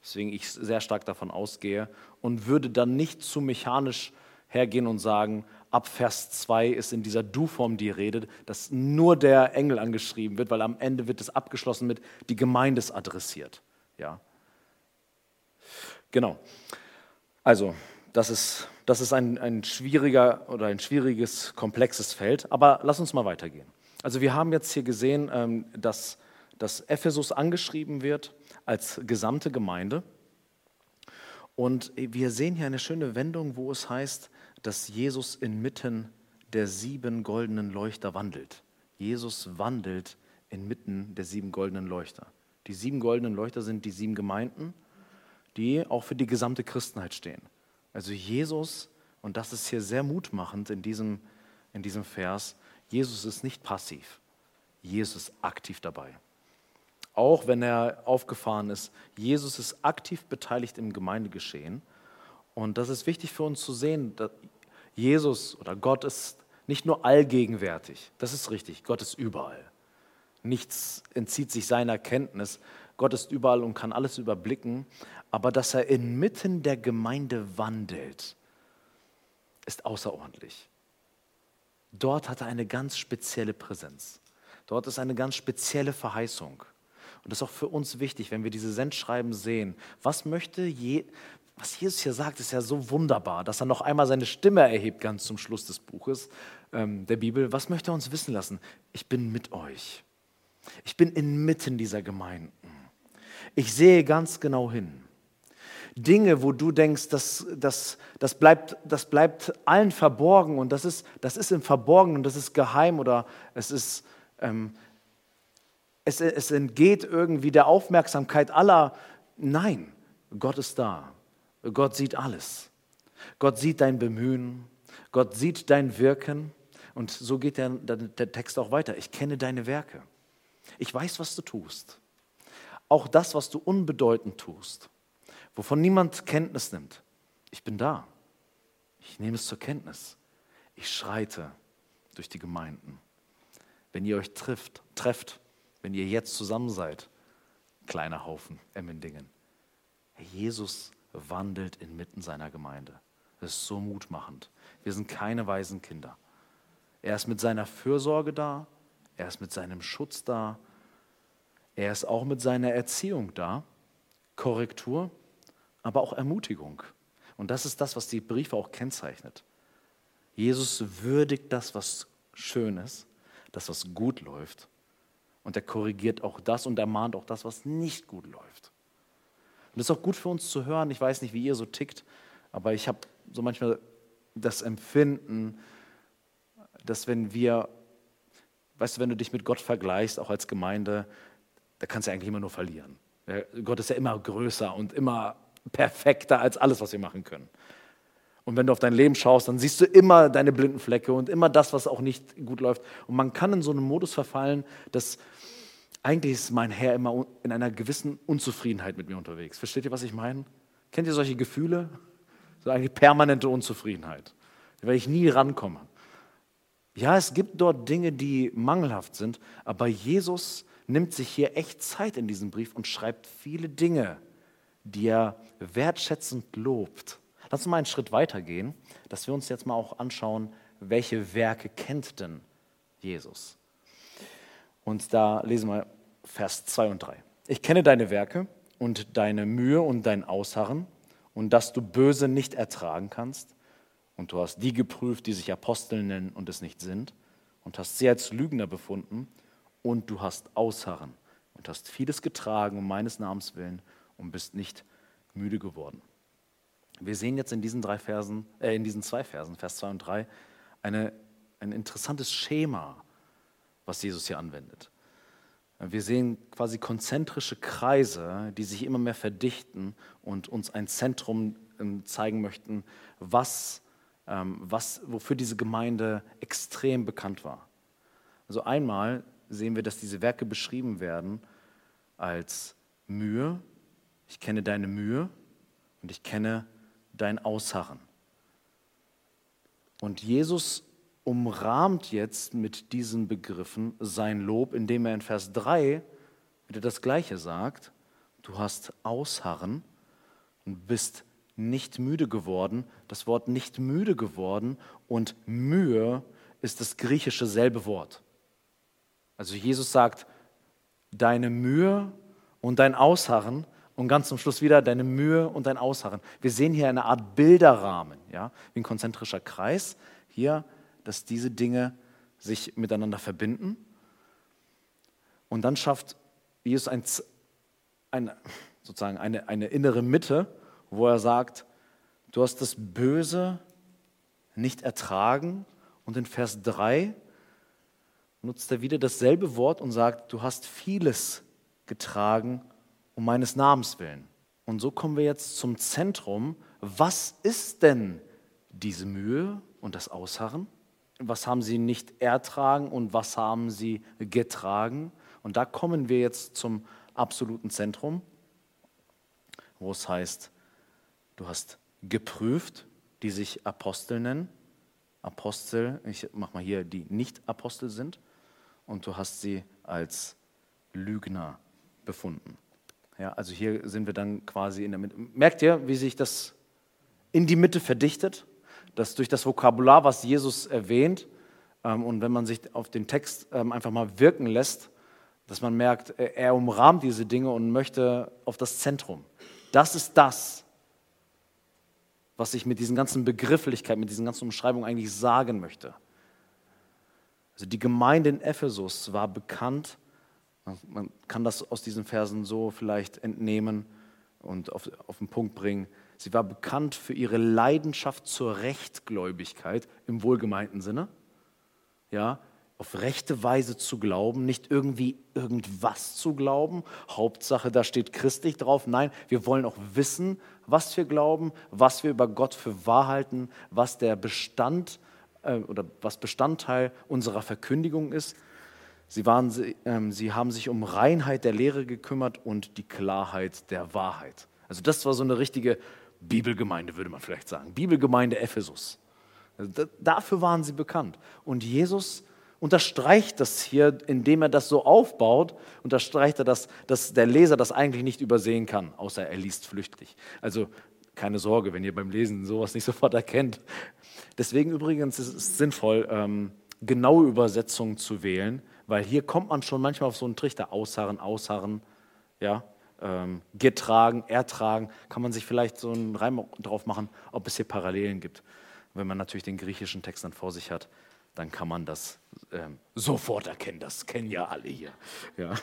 Deswegen ich sehr stark davon ausgehe und würde dann nicht zu mechanisch hergehen und sagen, ab Vers 2 ist in dieser Du-Form die Rede, dass nur der Engel angeschrieben wird, weil am Ende wird es abgeschlossen mit die Gemeinde ist adressiert. Ja. Genau. Also, das ist, das ist ein, ein schwieriger oder ein schwieriges, komplexes Feld. Aber lass uns mal weitergehen. Also, wir haben jetzt hier gesehen, ähm, dass, dass Ephesus angeschrieben wird als gesamte Gemeinde. Und wir sehen hier eine schöne Wendung, wo es heißt, dass Jesus inmitten der sieben goldenen Leuchter wandelt. Jesus wandelt inmitten der sieben goldenen Leuchter. Die sieben goldenen Leuchter sind die sieben Gemeinden, die auch für die gesamte Christenheit stehen. Also Jesus, und das ist hier sehr mutmachend in diesem, in diesem Vers, Jesus ist nicht passiv, Jesus ist aktiv dabei. Auch wenn er aufgefahren ist, Jesus ist aktiv beteiligt im Gemeindegeschehen. Und das ist wichtig für uns zu sehen, dass Jesus oder Gott ist nicht nur allgegenwärtig, das ist richtig, Gott ist überall. Nichts entzieht sich seiner Kenntnis. Gott ist überall und kann alles überblicken. Aber dass er inmitten der Gemeinde wandelt, ist außerordentlich. Dort hat er eine ganz spezielle Präsenz. Dort ist eine ganz spezielle Verheißung. Und das ist auch für uns wichtig, wenn wir diese Sendschreiben sehen. Was möchte je, was Jesus hier sagt, ist ja so wunderbar, dass er noch einmal seine Stimme erhebt, ganz zum Schluss des Buches ähm, der Bibel. Was möchte er uns wissen lassen? Ich bin mit euch. Ich bin inmitten dieser Gemeinden. Ich sehe ganz genau hin. Dinge, wo du denkst, das, das, das, bleibt, das bleibt allen verborgen und das ist, das ist im Verborgenen und das ist geheim oder es ist, ähm, es, es entgeht irgendwie der Aufmerksamkeit aller. Nein, Gott ist da. Gott sieht alles. Gott sieht dein Bemühen. Gott sieht dein Wirken. Und so geht der, der Text auch weiter. Ich kenne deine Werke. Ich weiß, was du tust. Auch das, was du unbedeutend tust, wovon niemand Kenntnis nimmt. Ich bin da. Ich nehme es zur Kenntnis. Ich schreite durch die Gemeinden. Wenn ihr euch trifft, trefft, wenn ihr jetzt zusammen seid, kleiner Haufen Emmendingen. Jesus wandelt inmitten seiner Gemeinde. Das ist so mutmachend. Wir sind keine weisen Kinder. Er ist mit seiner Fürsorge da, er ist mit seinem Schutz da, er ist auch mit seiner Erziehung da, Korrektur, aber auch Ermutigung. Und das ist das, was die Briefe auch kennzeichnet. Jesus würdigt das, was schön ist, das, was gut läuft. Und er korrigiert auch das und ermahnt auch das, was nicht gut läuft. Und das ist auch gut für uns zu hören. Ich weiß nicht, wie ihr so tickt, aber ich habe so manchmal das Empfinden, dass wenn wir, weißt du, wenn du dich mit Gott vergleichst, auch als Gemeinde, da kannst du eigentlich immer nur verlieren. Gott ist ja immer größer und immer perfekter als alles, was wir machen können. Und wenn du auf dein Leben schaust, dann siehst du immer deine blinden Flecke und immer das, was auch nicht gut läuft. Und man kann in so einen Modus verfallen, dass eigentlich ist mein Herr immer in einer gewissen Unzufriedenheit mit mir unterwegs. Versteht ihr, was ich meine? Kennt ihr solche Gefühle? So eine permanente Unzufriedenheit, weil ich nie rankomme. Ja, es gibt dort Dinge, die mangelhaft sind, aber Jesus nimmt sich hier echt Zeit in diesem Brief und schreibt viele Dinge, die er wertschätzend lobt. Lass uns mal einen Schritt weiter gehen, dass wir uns jetzt mal auch anschauen, welche Werke kennt denn Jesus? Und da lesen wir Vers 2 und 3. Ich kenne deine Werke und deine Mühe und dein Ausharren und dass du Böse nicht ertragen kannst Und du hast die geprüft, die sich Apostel nennen und es nicht sind, und hast sie als Lügner befunden, und du hast Ausharren und hast vieles getragen um meines Namens willen und bist nicht müde geworden. Wir sehen jetzt in diesen drei Versen, äh, in diesen zwei Versen, Vers 2 und 3, eine, ein interessantes Schema, was Jesus hier anwendet. Wir sehen quasi konzentrische Kreise, die sich immer mehr verdichten und uns ein Zentrum ähm, zeigen möchten, was, ähm, was, wofür diese Gemeinde extrem bekannt war. Also einmal sehen wir, dass diese Werke beschrieben werden als Mühe. Ich kenne deine Mühe und ich kenne dein Ausharren. Und Jesus umrahmt jetzt mit diesen Begriffen sein Lob, indem er in Vers 3 wieder das Gleiche sagt. Du hast Ausharren und bist nicht müde geworden. Das Wort nicht müde geworden und Mühe ist das griechische selbe Wort. Also Jesus sagt, deine Mühe und dein Ausharren und ganz zum Schluss wieder deine Mühe und dein Ausharren. Wir sehen hier eine Art Bilderrahmen, ja, wie ein konzentrischer Kreis. Hier dass diese Dinge sich miteinander verbinden. Und dann schafft Jesus ein, ein, sozusagen eine, eine innere Mitte, wo er sagt, du hast das Böse nicht ertragen. Und in Vers 3 nutzt er wieder dasselbe Wort und sagt, du hast vieles getragen um meines Namens willen. Und so kommen wir jetzt zum Zentrum. Was ist denn diese Mühe und das Ausharren? was haben sie nicht ertragen und was haben sie getragen. Und da kommen wir jetzt zum absoluten Zentrum, wo es heißt, du hast geprüft, die sich Apostel nennen. Apostel, ich mache mal hier, die nicht Apostel sind. Und du hast sie als Lügner befunden. Ja, also hier sind wir dann quasi in der Mitte. Merkt ihr, wie sich das in die Mitte verdichtet? dass durch das Vokabular, was Jesus erwähnt, ähm, und wenn man sich auf den Text ähm, einfach mal wirken lässt, dass man merkt, er umrahmt diese Dinge und möchte auf das Zentrum. Das ist das, was ich mit diesen ganzen Begrifflichkeiten, mit diesen ganzen Umschreibungen eigentlich sagen möchte. Also die Gemeinde in Ephesus war bekannt, man kann das aus diesen Versen so vielleicht entnehmen und auf, auf den Punkt bringen, Sie war bekannt für ihre Leidenschaft zur Rechtgläubigkeit im wohlgemeinten Sinne. Ja, auf rechte Weise zu glauben, nicht irgendwie irgendwas zu glauben. Hauptsache, da steht christlich drauf. Nein, wir wollen auch wissen, was wir glauben, was wir über Gott für wahr halten, was der Bestand äh, oder was Bestandteil unserer Verkündigung ist. Sie, waren, äh, sie haben sich um Reinheit der Lehre gekümmert und die Klarheit der Wahrheit. Also das war so eine richtige Bibelgemeinde, würde man vielleicht sagen. Bibelgemeinde Ephesus. Also dafür waren sie bekannt. Und Jesus unterstreicht das hier, indem er das so aufbaut, unterstreicht er das, dass der Leser das eigentlich nicht übersehen kann, außer er liest flüchtig. Also keine Sorge, wenn ihr beim Lesen sowas nicht sofort erkennt. Deswegen übrigens ist es sinnvoll, ähm, genaue Übersetzungen zu wählen, weil hier kommt man schon manchmal auf so einen Trichter, ausharren, ausharren, ja, ähm, getragen, ertragen, kann man sich vielleicht so einen Reim drauf machen, ob es hier Parallelen gibt. Wenn man natürlich den griechischen Text dann vor sich hat, dann kann man das ähm, sofort erkennen. Das kennen ja alle hier. Ja.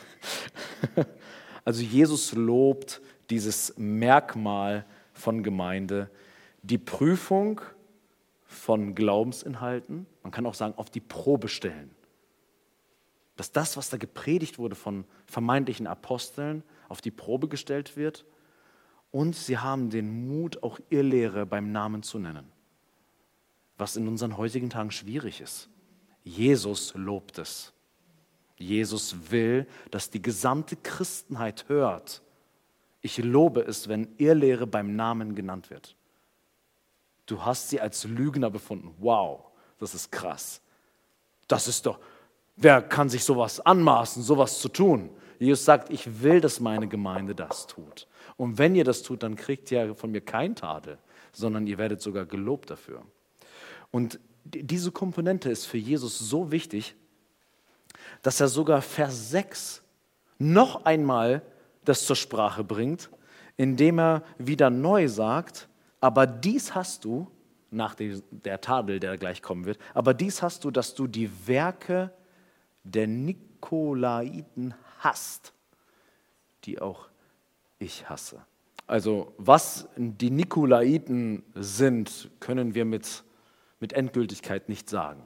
Also Jesus lobt dieses Merkmal von Gemeinde, die Prüfung von Glaubensinhalten, man kann auch sagen, auf die Probe stellen. Dass das, was da gepredigt wurde von vermeintlichen Aposteln, auf die Probe gestellt wird. Und sie haben den Mut, auch ihr Lehre beim Namen zu nennen. Was in unseren heutigen Tagen schwierig ist. Jesus lobt es. Jesus will, dass die gesamte Christenheit hört. Ich lobe es, wenn ihr Lehre beim Namen genannt wird. Du hast sie als Lügner befunden. Wow, das ist krass. Das ist doch, wer kann sich sowas anmaßen, sowas zu tun? Jesus sagt, ich will, dass meine Gemeinde das tut. Und wenn ihr das tut, dann kriegt ihr von mir kein Tadel, sondern ihr werdet sogar gelobt dafür. Und diese Komponente ist für Jesus so wichtig, dass er sogar Vers 6 noch einmal das zur Sprache bringt, indem er wieder neu sagt, aber dies hast du nach der Tadel, der gleich kommen wird. Aber dies hast du, dass du die Werke der Nikolaiten hast, die auch ich hasse. Also was die Nikolaiten sind, können wir mit, mit Endgültigkeit nicht sagen.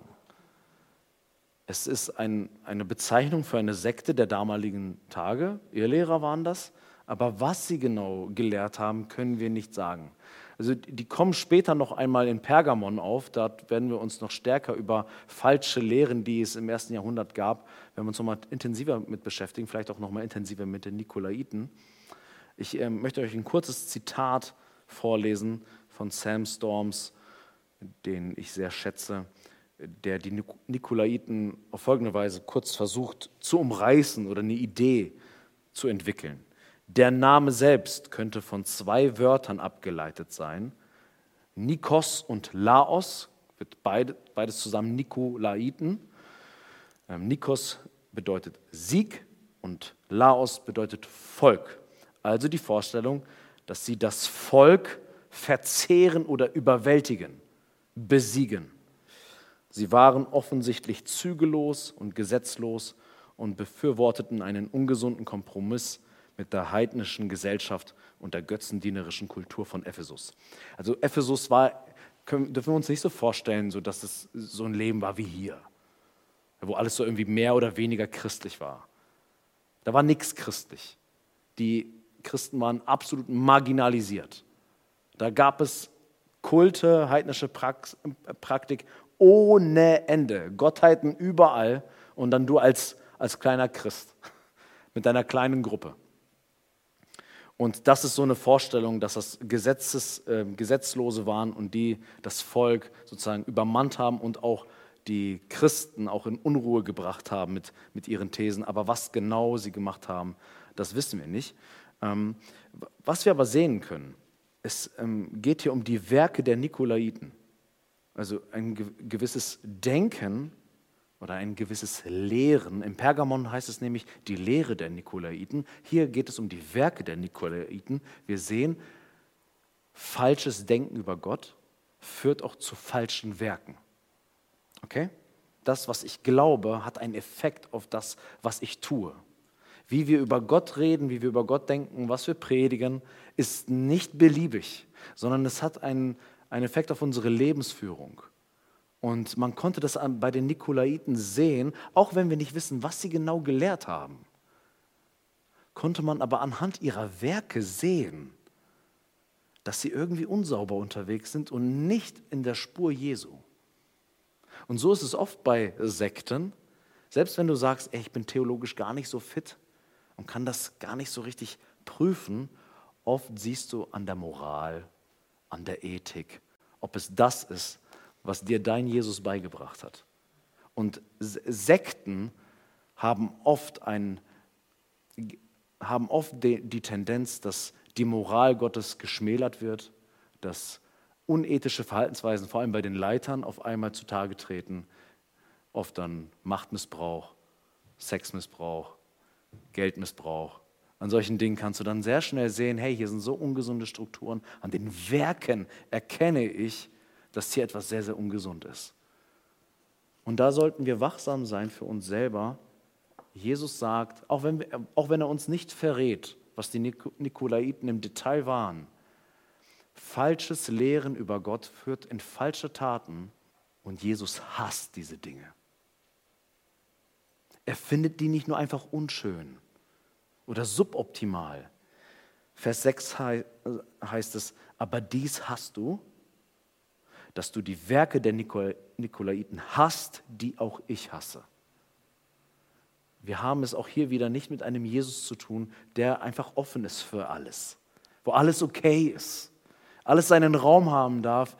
Es ist ein, eine Bezeichnung für eine Sekte der damaligen Tage. Ihr Lehrer waren das. Aber was sie genau gelehrt haben, können wir nicht sagen. Also die kommen später noch einmal in Pergamon auf. Dort werden wir uns noch stärker über falsche Lehren, die es im ersten Jahrhundert gab, wenn wir uns noch mal intensiver mit beschäftigen, vielleicht auch noch mal intensiver mit den Nikolaiten. Ich äh, möchte euch ein kurzes Zitat vorlesen von Sam Storms, den ich sehr schätze, der die Nikolaiten auf folgende Weise kurz versucht zu umreißen oder eine Idee zu entwickeln. Der Name selbst könnte von zwei Wörtern abgeleitet sein. Nikos und Laos, wird beide, beides zusammen Nikolaiten. Ähm, Nikos bedeutet Sieg und Laos bedeutet Volk. Also die Vorstellung, dass sie das Volk verzehren oder überwältigen, besiegen. Sie waren offensichtlich zügellos und gesetzlos und befürworteten einen ungesunden Kompromiss mit der heidnischen Gesellschaft und der götzendienerischen Kultur von Ephesus. Also Ephesus war, können, dürfen wir uns nicht so vorstellen, so dass es so ein Leben war wie hier, wo alles so irgendwie mehr oder weniger christlich war. Da war nichts christlich. Die Christen waren absolut marginalisiert. Da gab es Kulte, heidnische Praktik ohne Ende, Gottheiten überall und dann du als, als kleiner Christ mit deiner kleinen Gruppe. Und das ist so eine Vorstellung, dass das Gesetzes, äh, Gesetzlose waren und die das Volk sozusagen übermannt haben und auch die Christen auch in Unruhe gebracht haben mit, mit ihren Thesen. Aber was genau sie gemacht haben, das wissen wir nicht. Ähm, was wir aber sehen können, es ähm, geht hier um die Werke der Nikolaiten. Also ein gewisses Denken oder ein gewisses Lehren. Im Pergamon heißt es nämlich die Lehre der Nikolaiten. Hier geht es um die Werke der Nikolaiten. Wir sehen, falsches Denken über Gott führt auch zu falschen Werken. Okay? Das, was ich glaube, hat einen Effekt auf das, was ich tue. Wie wir über Gott reden, wie wir über Gott denken, was wir predigen, ist nicht beliebig, sondern es hat einen, einen Effekt auf unsere Lebensführung. Und man konnte das bei den Nikolaiten sehen, auch wenn wir nicht wissen, was sie genau gelehrt haben. Konnte man aber anhand ihrer Werke sehen, dass sie irgendwie unsauber unterwegs sind und nicht in der Spur Jesu. Und so ist es oft bei Sekten. Selbst wenn du sagst, ey, ich bin theologisch gar nicht so fit und kann das gar nicht so richtig prüfen, oft siehst du an der Moral, an der Ethik, ob es das ist, was dir dein Jesus beigebracht hat. Und Sekten haben oft, ein, haben oft die, Tendenz, dass die Moral Gottes geschmälert wird, dass unethische Verhaltensweisen, vor allem bei den Leitern, auf einmal zutage treten. Oft dann Machtmissbrauch, Sexmissbrauch, Geldmissbrauch. An solchen Dingen kannst du dann sehr schnell sehen, hey, hier sind so ungesunde Strukturen. An den Werken erkenne ich, dass hier etwas sehr, sehr ungesund ist. Und da sollten wir wachsam sein für uns selber. Jesus sagt, auch wenn, wir, auch wenn er uns nicht verrät, was die Nikolaiten im Detail waren, falsches Lehren über Gott führt in falsche Taten und Jesus hasst diese Dinge. Er findet die nicht nur einfach unschön oder suboptimal. Vers 6 heißt es, aber dies hast du, dass du die Werke der Nikolaiten hast, die auch ich hasse. Wir haben es auch hier wieder nicht mit einem Jesus zu tun, der einfach offen ist für alles, wo alles okay ist, alles seinen Raum haben darf.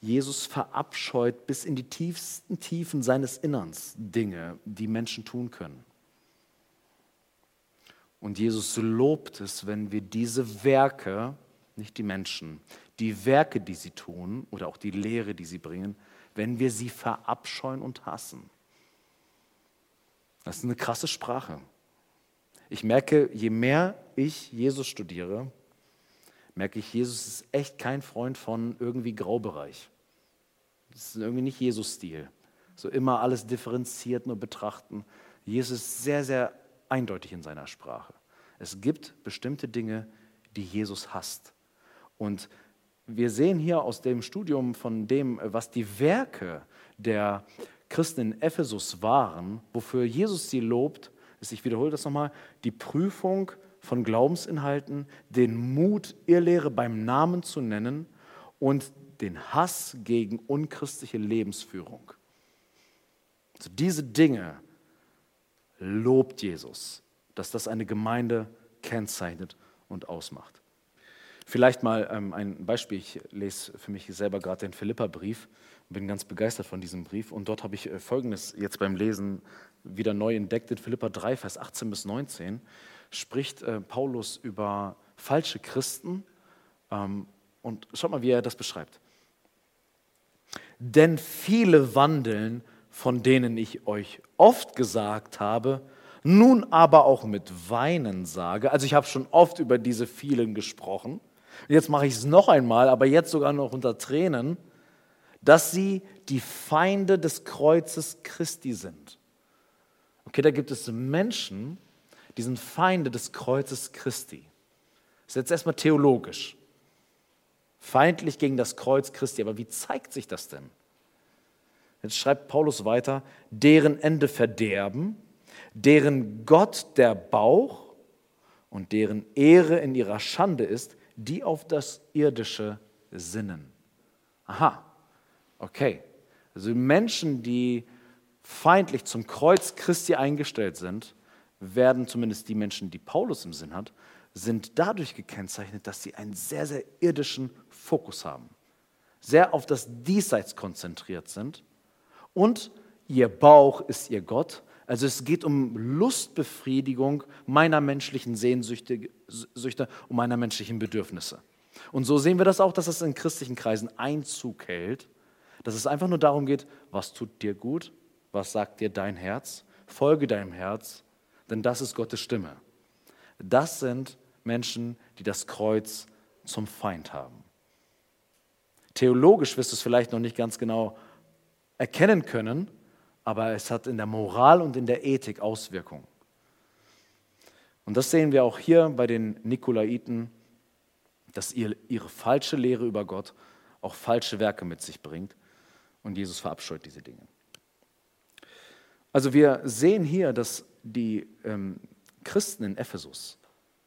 Jesus verabscheut bis in die tiefsten Tiefen seines Innerns Dinge, die Menschen tun können. Und Jesus lobt es, wenn wir diese Werke, nicht die Menschen, die Werke, die sie tun oder auch die Lehre, die sie bringen, wenn wir sie verabscheuen und hassen. Das ist eine krasse Sprache. Ich merke, je mehr ich Jesus studiere, merke ich, Jesus ist echt kein Freund von irgendwie Graubereich. Das ist irgendwie nicht Jesus-Stil. So immer alles differenziert nur betrachten. Jesus ist sehr, sehr eindeutig in seiner Sprache. Es gibt bestimmte Dinge, die Jesus hasst. Und wir sehen hier aus dem Studium von dem, was die Werke der Christen in Ephesus waren, wofür Jesus sie lobt, ist, ich wiederhole das nochmal, die Prüfung von Glaubensinhalten, den Mut, Irrlehre beim Namen zu nennen und den Hass gegen unchristliche Lebensführung. Also diese Dinge lobt Jesus, dass das eine Gemeinde kennzeichnet und ausmacht. Vielleicht mal ähm, ein Beispiel. Ich lese für mich selber gerade den Philippa-Brief und bin ganz begeistert von diesem Brief. Und dort habe ich äh, Folgendes jetzt beim Lesen wieder neu entdeckt. In Philippa 3, Vers 18 bis 19 spricht äh, Paulus über falsche Christen. Ähm, und schaut mal, wie er das beschreibt. Denn viele wandeln, von denen ich euch oft gesagt habe, nun aber auch mit Weinen sage. Also ich habe schon oft über diese vielen gesprochen. Jetzt mache ich es noch einmal, aber jetzt sogar noch unter Tränen, dass sie die Feinde des Kreuzes Christi sind. Okay, da gibt es Menschen, die sind Feinde des Kreuzes Christi. Das ist jetzt erstmal theologisch. Feindlich gegen das Kreuz Christi. Aber wie zeigt sich das denn? Jetzt schreibt Paulus weiter, deren Ende Verderben, deren Gott der Bauch und deren Ehre in ihrer Schande ist, die auf das Irdische sinnen. Aha, okay. Also Menschen, die feindlich zum Kreuz Christi eingestellt sind, werden zumindest die Menschen, die Paulus im Sinn hat, sind dadurch gekennzeichnet, dass sie einen sehr, sehr irdischen Fokus haben, sehr auf das Diesseits konzentriert sind und ihr Bauch ist ihr Gott. Also es geht um Lustbefriedigung meiner menschlichen Sehnsüchte, um meiner menschlichen Bedürfnisse. Und so sehen wir das auch, dass es in christlichen Kreisen Einzug hält, dass es einfach nur darum geht, was tut dir gut, was sagt dir dein Herz, folge deinem Herz, denn das ist Gottes Stimme. Das sind Menschen, die das Kreuz zum Feind haben. Theologisch wirst du es vielleicht noch nicht ganz genau erkennen können, aber es hat in der Moral und in der Ethik Auswirkungen. Und das sehen wir auch hier bei den Nikolaiten, dass ihre falsche Lehre über Gott auch falsche Werke mit sich bringt. Und Jesus verabscheut diese Dinge. Also wir sehen hier, dass die ähm, Christen in Ephesus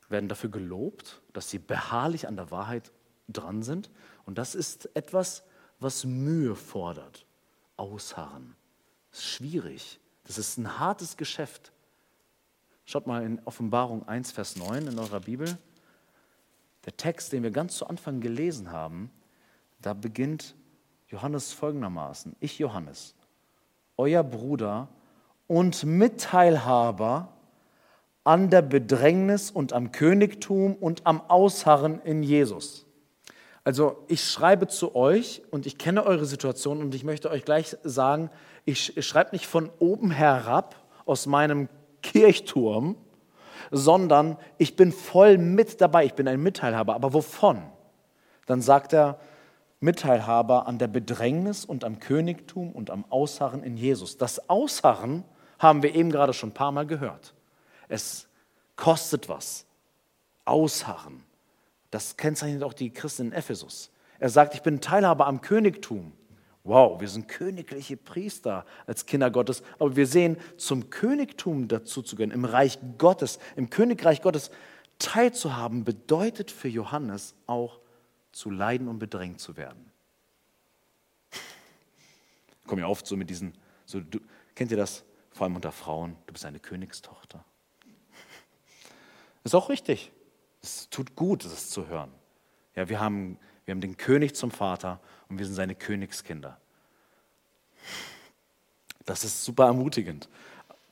werden dafür gelobt, dass sie beharrlich an der Wahrheit dran sind. Und das ist etwas, was Mühe fordert. Ausharren. Das ist schwierig. Das ist ein hartes Geschäft. Schaut mal in Offenbarung 1, Vers 9 in eurer Bibel. Der Text, den wir ganz zu Anfang gelesen haben, da beginnt Johannes folgendermaßen. Ich, Johannes, euer Bruder und Mitteilhaber an der Bedrängnis und am Königtum und am Ausharren in Jesus. Also ich schreibe zu euch und ich kenne eure Situation und ich möchte euch gleich sagen, ich schreibe nicht von oben herab aus meinem Kirchturm, sondern ich bin voll mit dabei, ich bin ein Mitteilhaber. Aber wovon? Dann sagt er, Mitteilhaber an der Bedrängnis und am Königtum und am Ausharren in Jesus. Das Ausharren haben wir eben gerade schon ein paar Mal gehört. Es kostet was. Ausharren. Das kennzeichnet auch die Christen in Ephesus. Er sagt, ich bin Teilhaber am Königtum. Wow, wir sind königliche Priester als Kinder Gottes, aber wir sehen, zum Königtum dazu zu gehören, im Reich Gottes, im Königreich Gottes teilzuhaben, bedeutet für Johannes auch zu leiden und bedrängt zu werden. Ich komme ja oft so mit diesen, so, du, kennt ihr das? vor allem unter Frauen, du bist eine Königstochter. Ist auch richtig. Es tut gut, das zu hören. Ja, wir haben, wir haben den König zum Vater und wir sind seine Königskinder. Das ist super ermutigend.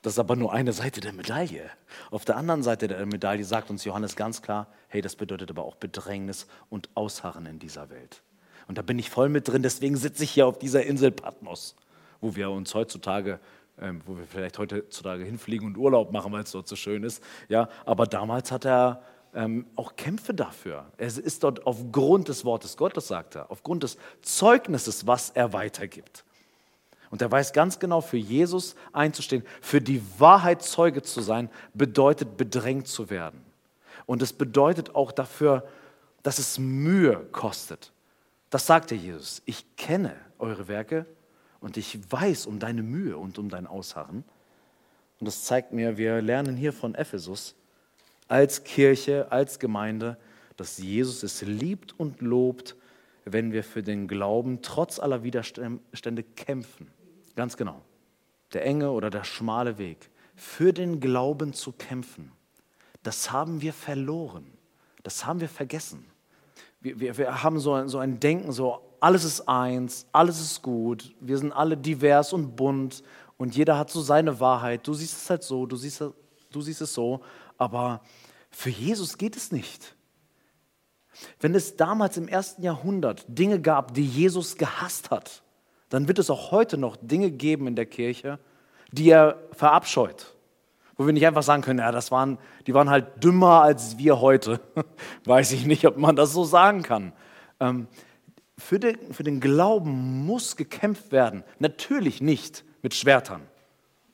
Das ist aber nur eine Seite der Medaille. Auf der anderen Seite der Medaille sagt uns Johannes ganz klar, hey, das bedeutet aber auch Bedrängnis und Ausharren in dieser Welt. Und da bin ich voll mit drin, deswegen sitze ich hier auf dieser Insel Patmos, wo wir uns heutzutage ähm, wo wir vielleicht heutzutage hinfliegen und Urlaub machen, weil es dort so schön ist. Ja, aber damals hat er ähm, auch kämpfe dafür. Es ist dort aufgrund des Wortes Gottes, sagt er, aufgrund des Zeugnisses, was er weitergibt. Und er weiß ganz genau, für Jesus einzustehen, für die Wahrheit Zeuge zu sein, bedeutet bedrängt zu werden. Und es bedeutet auch dafür, dass es Mühe kostet. Das sagte Jesus. Ich kenne eure Werke und ich weiß um deine Mühe und um dein Ausharren. Und das zeigt mir, wir lernen hier von Ephesus als Kirche, als Gemeinde, dass Jesus es liebt und lobt, wenn wir für den Glauben trotz aller Widerstände kämpfen. Ganz genau. Der enge oder der schmale Weg. Für den Glauben zu kämpfen, das haben wir verloren. Das haben wir vergessen. Wir, wir, wir haben so ein, so ein Denken, so alles ist eins, alles ist gut, wir sind alle divers und bunt und jeder hat so seine Wahrheit. Du siehst es halt so, du siehst, du siehst es so, aber für Jesus geht es nicht. Wenn es damals im ersten Jahrhundert Dinge gab, die Jesus gehasst hat, dann wird es auch heute noch Dinge geben in der Kirche, die er verabscheut. Wo wir nicht einfach sagen können, ja, das waren, die waren halt dümmer als wir heute. Weiß ich nicht, ob man das so sagen kann. Ähm, für, den, für den Glauben muss gekämpft werden. Natürlich nicht mit Schwertern.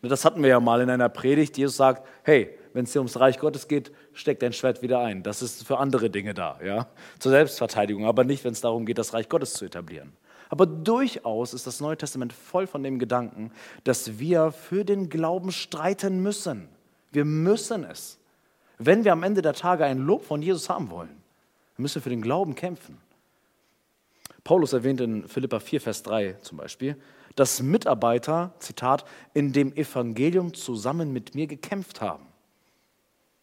Das hatten wir ja mal in einer Predigt. Jesus sagt, hey, wenn es dir ums Reich Gottes geht, steck dein Schwert wieder ein. Das ist für andere Dinge da, ja, zur Selbstverteidigung, aber nicht, wenn es darum geht, das Reich Gottes zu etablieren. Aber durchaus ist das Neue Testament voll von dem Gedanken, dass wir für den Glauben streiten müssen. Wir müssen es. Wenn wir am Ende der Tage ein Lob von Jesus haben wollen, müssen wir für den Glauben kämpfen. Paulus erwähnt in Philippa 4, Vers 3 zum Beispiel, dass Mitarbeiter, Zitat, in dem Evangelium zusammen mit mir gekämpft haben.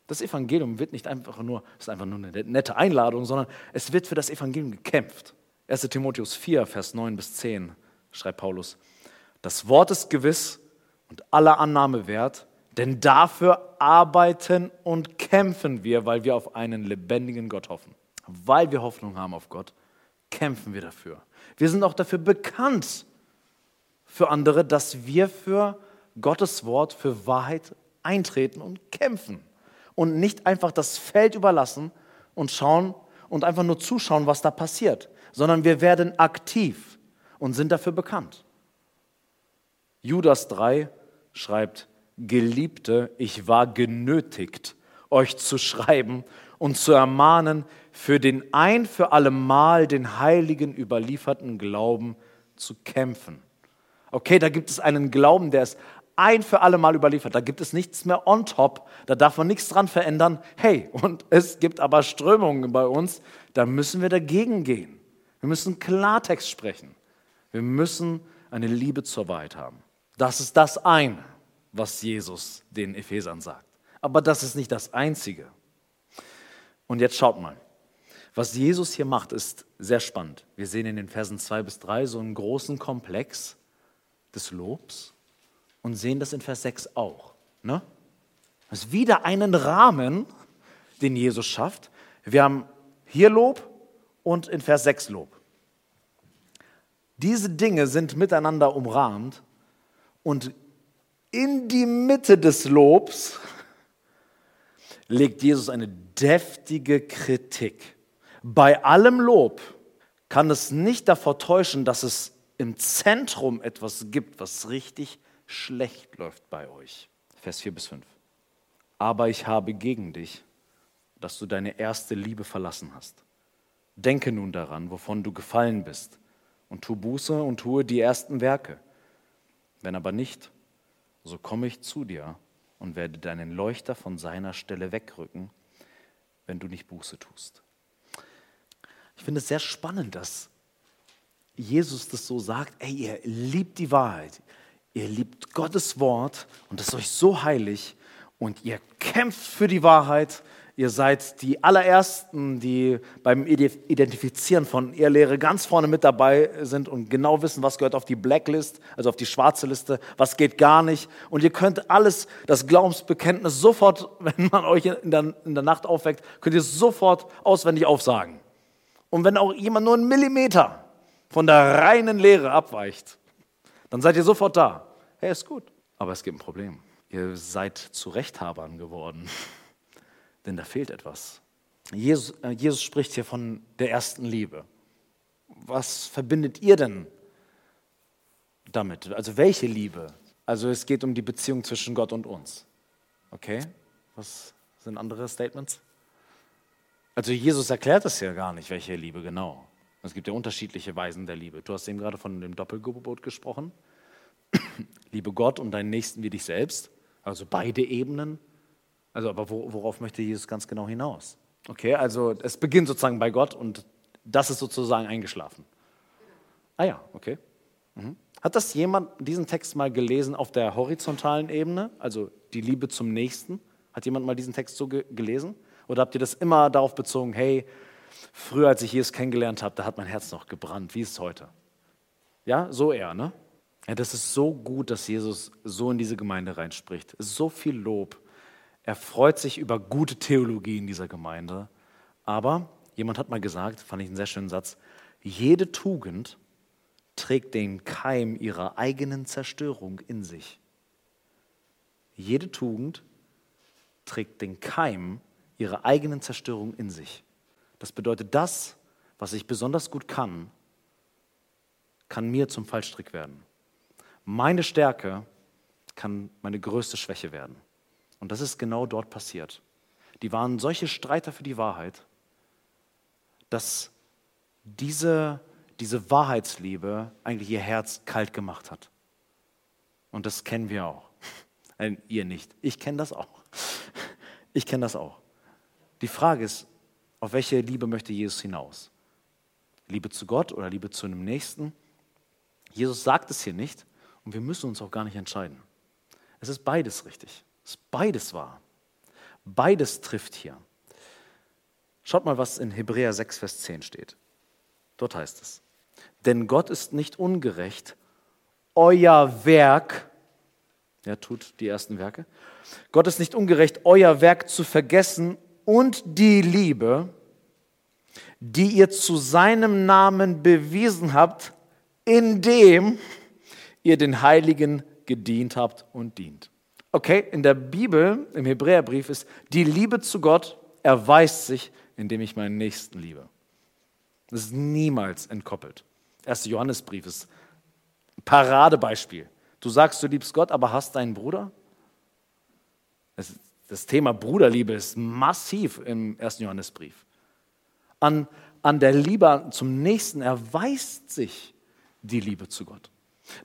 Das Evangelium wird nicht einfach nur, ist einfach nur eine nette Einladung, sondern es wird für das Evangelium gekämpft. 1 Timotheus 4, Vers 9 bis 10 schreibt Paulus, das Wort ist gewiss und aller Annahme wert, denn dafür arbeiten und kämpfen wir, weil wir auf einen lebendigen Gott hoffen. Weil wir Hoffnung haben auf Gott, kämpfen wir dafür. Wir sind auch dafür bekannt für andere, dass wir für Gottes Wort, für Wahrheit eintreten und kämpfen. Und nicht einfach das Feld überlassen und schauen und einfach nur zuschauen, was da passiert sondern wir werden aktiv und sind dafür bekannt. Judas 3 schreibt, Geliebte, ich war genötigt, euch zu schreiben und zu ermahnen, für den ein für alle Mal den Heiligen überlieferten Glauben zu kämpfen. Okay, da gibt es einen Glauben, der ist ein für alle Mal überliefert. Da gibt es nichts mehr on top, da darf man nichts dran verändern. Hey, und es gibt aber Strömungen bei uns, da müssen wir dagegen gehen. Wir müssen Klartext sprechen. Wir müssen eine Liebe zur Wahrheit haben. Das ist das eine, was Jesus den Ephesern sagt. Aber das ist nicht das Einzige. Und jetzt schaut mal. Was Jesus hier macht, ist sehr spannend. Wir sehen in den Versen 2 bis 3 so einen großen Komplex des Lobs und sehen das in Vers 6 auch. Ne? Das ist wieder einen Rahmen, den Jesus schafft. Wir haben hier Lob und in Vers 6 Lob. Diese Dinge sind miteinander umrahmt und in die Mitte des Lobs legt Jesus eine deftige Kritik. Bei allem Lob kann es nicht davor täuschen, dass es im Zentrum etwas gibt, was richtig schlecht läuft bei euch. Vers 4 bis 5. Aber ich habe gegen dich, dass du deine erste Liebe verlassen hast. Denke nun daran, wovon du gefallen bist und tu Buße und tue die ersten Werke. Wenn aber nicht, so komme ich zu dir und werde deinen Leuchter von seiner Stelle wegrücken, wenn du nicht Buße tust. Ich finde es sehr spannend, dass Jesus das so sagt, ey, ihr liebt die Wahrheit, ihr liebt Gottes Wort und das ist euch so heilig und ihr kämpft für die Wahrheit Ihr seid die allerersten, die beim Identifizieren von Ehelehre ganz vorne mit dabei sind und genau wissen, was gehört auf die Blacklist, also auf die schwarze Liste, was geht gar nicht. Und ihr könnt alles, das Glaubensbekenntnis sofort, wenn man euch in der, in der Nacht aufweckt, könnt ihr sofort auswendig aufsagen. Und wenn auch jemand nur einen Millimeter von der reinen Lehre abweicht, dann seid ihr sofort da. Hey, ist gut. Aber es gibt ein Problem. Ihr seid zu Rechthabern geworden denn da fehlt etwas. Jesus, äh, Jesus spricht hier von der ersten Liebe. Was verbindet ihr denn damit? Also welche Liebe? Also es geht um die Beziehung zwischen Gott und uns. Okay? Was sind andere Statements? Also Jesus erklärt es ja gar nicht, welche Liebe genau. Es gibt ja unterschiedliche Weisen der Liebe. Du hast eben gerade von dem Doppelgebot gesprochen. Liebe Gott und deinen Nächsten wie dich selbst. Also beide Ebenen. Also aber worauf möchte Jesus ganz genau hinaus? Okay, also es beginnt sozusagen bei Gott und das ist sozusagen eingeschlafen. Ah ja, okay. Mhm. Hat das jemand diesen Text mal gelesen auf der horizontalen Ebene, also die Liebe zum Nächsten? Hat jemand mal diesen Text so ge gelesen? Oder habt ihr das immer darauf bezogen, hey, früher als ich Jesus kennengelernt habe, da hat mein Herz noch gebrannt, wie ist es heute? Ja, so eher, ne? Ja, das ist so gut, dass Jesus so in diese Gemeinde reinspricht. Es ist so viel Lob. Er freut sich über gute Theologie in dieser Gemeinde. Aber jemand hat mal gesagt, fand ich einen sehr schönen Satz, jede Tugend trägt den Keim ihrer eigenen Zerstörung in sich. Jede Tugend trägt den Keim ihrer eigenen Zerstörung in sich. Das bedeutet, das, was ich besonders gut kann, kann mir zum Fallstrick werden. Meine Stärke kann meine größte Schwäche werden. Und das ist genau dort passiert. Die waren solche Streiter für die Wahrheit, dass diese, diese Wahrheitsliebe eigentlich ihr Herz kalt gemacht hat. Und das kennen wir auch. Nein, ihr nicht. Ich kenne das auch. Ich kenne das auch. Die Frage ist, auf welche Liebe möchte Jesus hinaus? Liebe zu Gott oder Liebe zu einem Nächsten? Jesus sagt es hier nicht und wir müssen uns auch gar nicht entscheiden. Es ist beides richtig. Es ist beides wahr. Beides trifft hier. Schaut mal, was in Hebräer 6, Vers 10 steht. Dort heißt es, denn Gott ist nicht ungerecht, euer Werk, er tut die ersten Werke, Gott ist nicht ungerecht, euer Werk zu vergessen und die Liebe, die ihr zu seinem Namen bewiesen habt, indem ihr den Heiligen gedient habt und dient. Okay, in der Bibel, im Hebräerbrief ist die Liebe zu Gott erweist sich, indem ich meinen Nächsten liebe. Das ist niemals entkoppelt. Erster Johannesbrief ist ein Paradebeispiel. Du sagst, du liebst Gott, aber hast deinen Bruder? Das, das Thema Bruderliebe ist massiv im ersten Johannesbrief. An, an der Liebe zum Nächsten erweist sich die Liebe zu Gott.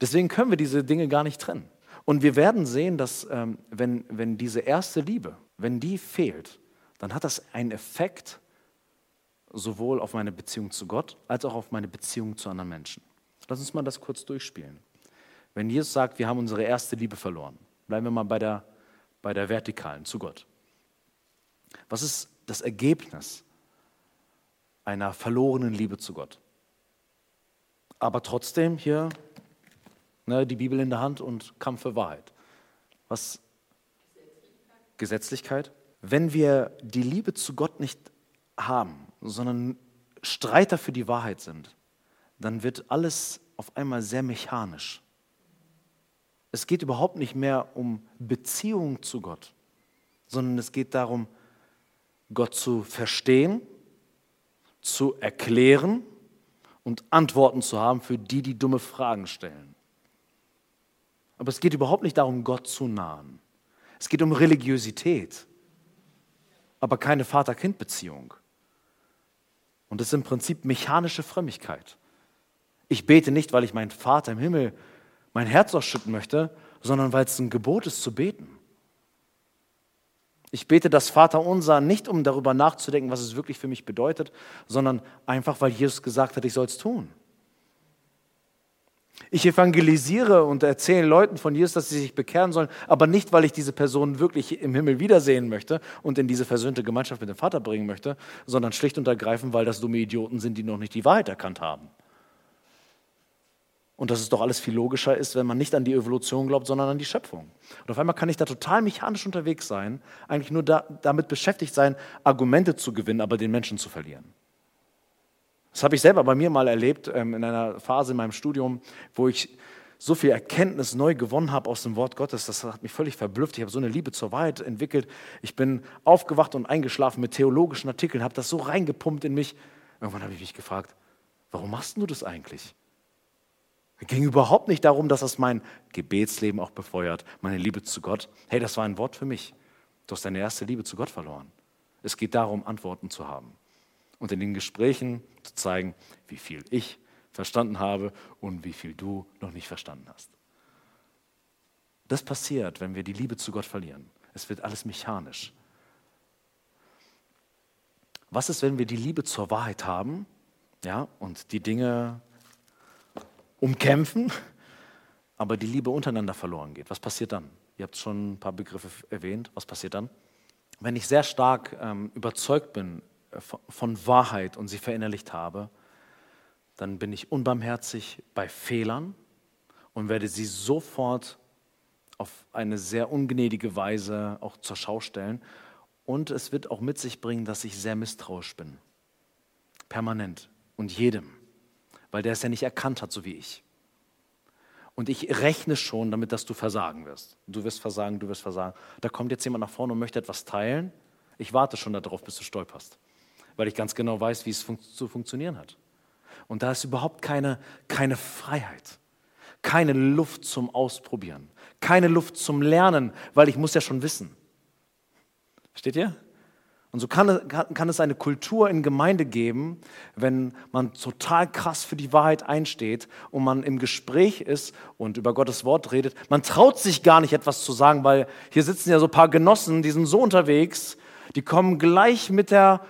Deswegen können wir diese Dinge gar nicht trennen. Und wir werden sehen, dass ähm, wenn, wenn diese erste Liebe, wenn die fehlt, dann hat das einen Effekt sowohl auf meine Beziehung zu Gott als auch auf meine Beziehung zu anderen Menschen. Lass uns mal das kurz durchspielen. Wenn Jesus sagt, wir haben unsere erste Liebe verloren, bleiben wir mal bei der, bei der vertikalen zu Gott. Was ist das Ergebnis einer verlorenen Liebe zu Gott? Aber trotzdem hier ne, die Bibel in der Hand und Kampf für Wahrheit. Was? Gesetzlichkeit. Wenn wir die Liebe zu Gott nicht haben, sondern Streiter für die Wahrheit sind, dann wird alles auf einmal sehr mechanisch. Es geht überhaupt nicht mehr um Beziehung zu Gott, sondern es geht darum, Gott zu verstehen, zu erklären und Antworten zu haben für die, die dumme Fragen stellen. Aber es geht überhaupt nicht darum, Gott zu nahen. Es geht um Religiosität, aber keine Vater-Kind-Beziehung. Und das ist im Prinzip mechanische Frömmigkeit. Ich bete nicht, weil ich meinen Vater im Himmel mein Herz ausschütten möchte, sondern weil es ein Gebot ist zu beten. Ich bete das Vaterunser nicht, um darüber nachzudenken, was es wirklich für mich bedeutet, sondern einfach, weil Jesus gesagt hat, ich soll es tun. Ich evangelisiere und erzähle Leuten von Jesus, dass sie sich bekehren sollen, aber nicht, weil ich diese Person wirklich im Himmel wiedersehen möchte und in diese versöhnte Gemeinschaft mit dem Vater bringen möchte, sondern schlicht und ergreifend, weil das dumme Idioten sind, die noch nicht die Wahrheit erkannt haben. Und dass es doch alles viel logischer ist, wenn man nicht an die Evolution glaubt, sondern an die Schöpfung. Und auf einmal kann ich da total mechanisch unterwegs sein, eigentlich nur da, damit beschäftigt sein, Argumente zu gewinnen, aber den Menschen zu verlieren. Das habe ich selber bei mir mal erlebt, ähm, in einer Phase in meinem Studium, wo ich so viel Erkenntnis neu gewonnen habe aus dem Wort Gottes, das hat mich völlig verblüfft. Ich habe so eine Liebe zur Wahrheit entwickelt. Ich bin aufgewacht und eingeschlafen mit theologischen Artikeln, habe das so reingepumpt in mich. Irgendwann habe ich mich gefragt, warum machst du das eigentlich? Es ging überhaupt nicht darum, dass das mein Gebetsleben auch befeuert, meine Liebe zu Gott. Hey, das war ein Wort für mich. Du hast deine erste Liebe zu Gott verloren. Es geht darum, Antworten zu haben und in den Gesprächen zu zeigen, wie viel ich verstanden habe und wie viel du noch nicht verstanden hast. Das passiert, wenn wir die Liebe zu Gott verlieren. Es wird alles mechanisch. Was ist, wenn wir die Liebe zur Wahrheit haben ja, und die Dinge umkämpfen, aber die Liebe untereinander verloren geht? Was passiert dann? Ihr habt schon ein paar Begriffe erwähnt. Was passiert dann? Wenn ich sehr stark ähm, überzeugt bin von, Wahrheit und sie verinnerlicht habe, dann bin ich unbarmherzig bei Fehlern und werde sie sofort auf eine sehr ungnädige Weise auch zur Schau stellen. Und es wird auch mit sich bringen, dass ich sehr misstrauisch bin. Permanent. Und jedem. Weil der es ja nicht erkannt hat, so wie ich. Und ich rechne schon damit, dass du versagen wirst. Du wirst versagen, du wirst versagen. Da kommt jetzt jemand nach vorne und möchte etwas teilen. Ich warte schon darauf, bis du stolperst. Weil ich ganz genau weiß, wie es fun zu funktionieren hat. Und da ist überhaupt keine, keine Freiheit, keine Luft zum Ausprobieren, keine Luft zum Lernen, weil ich muss ja schon wissen. Versteht ihr? Und so kann, kann es eine Kultur in Gemeinde geben, wenn man total krass für die Wahrheit einsteht und man im Gespräch ist und über Gottes Wort redet. Man traut sich gar nicht etwas zu sagen, weil hier sitzen ja so ein paar Genossen, die sind so unterwegs, die kommen gleich mit der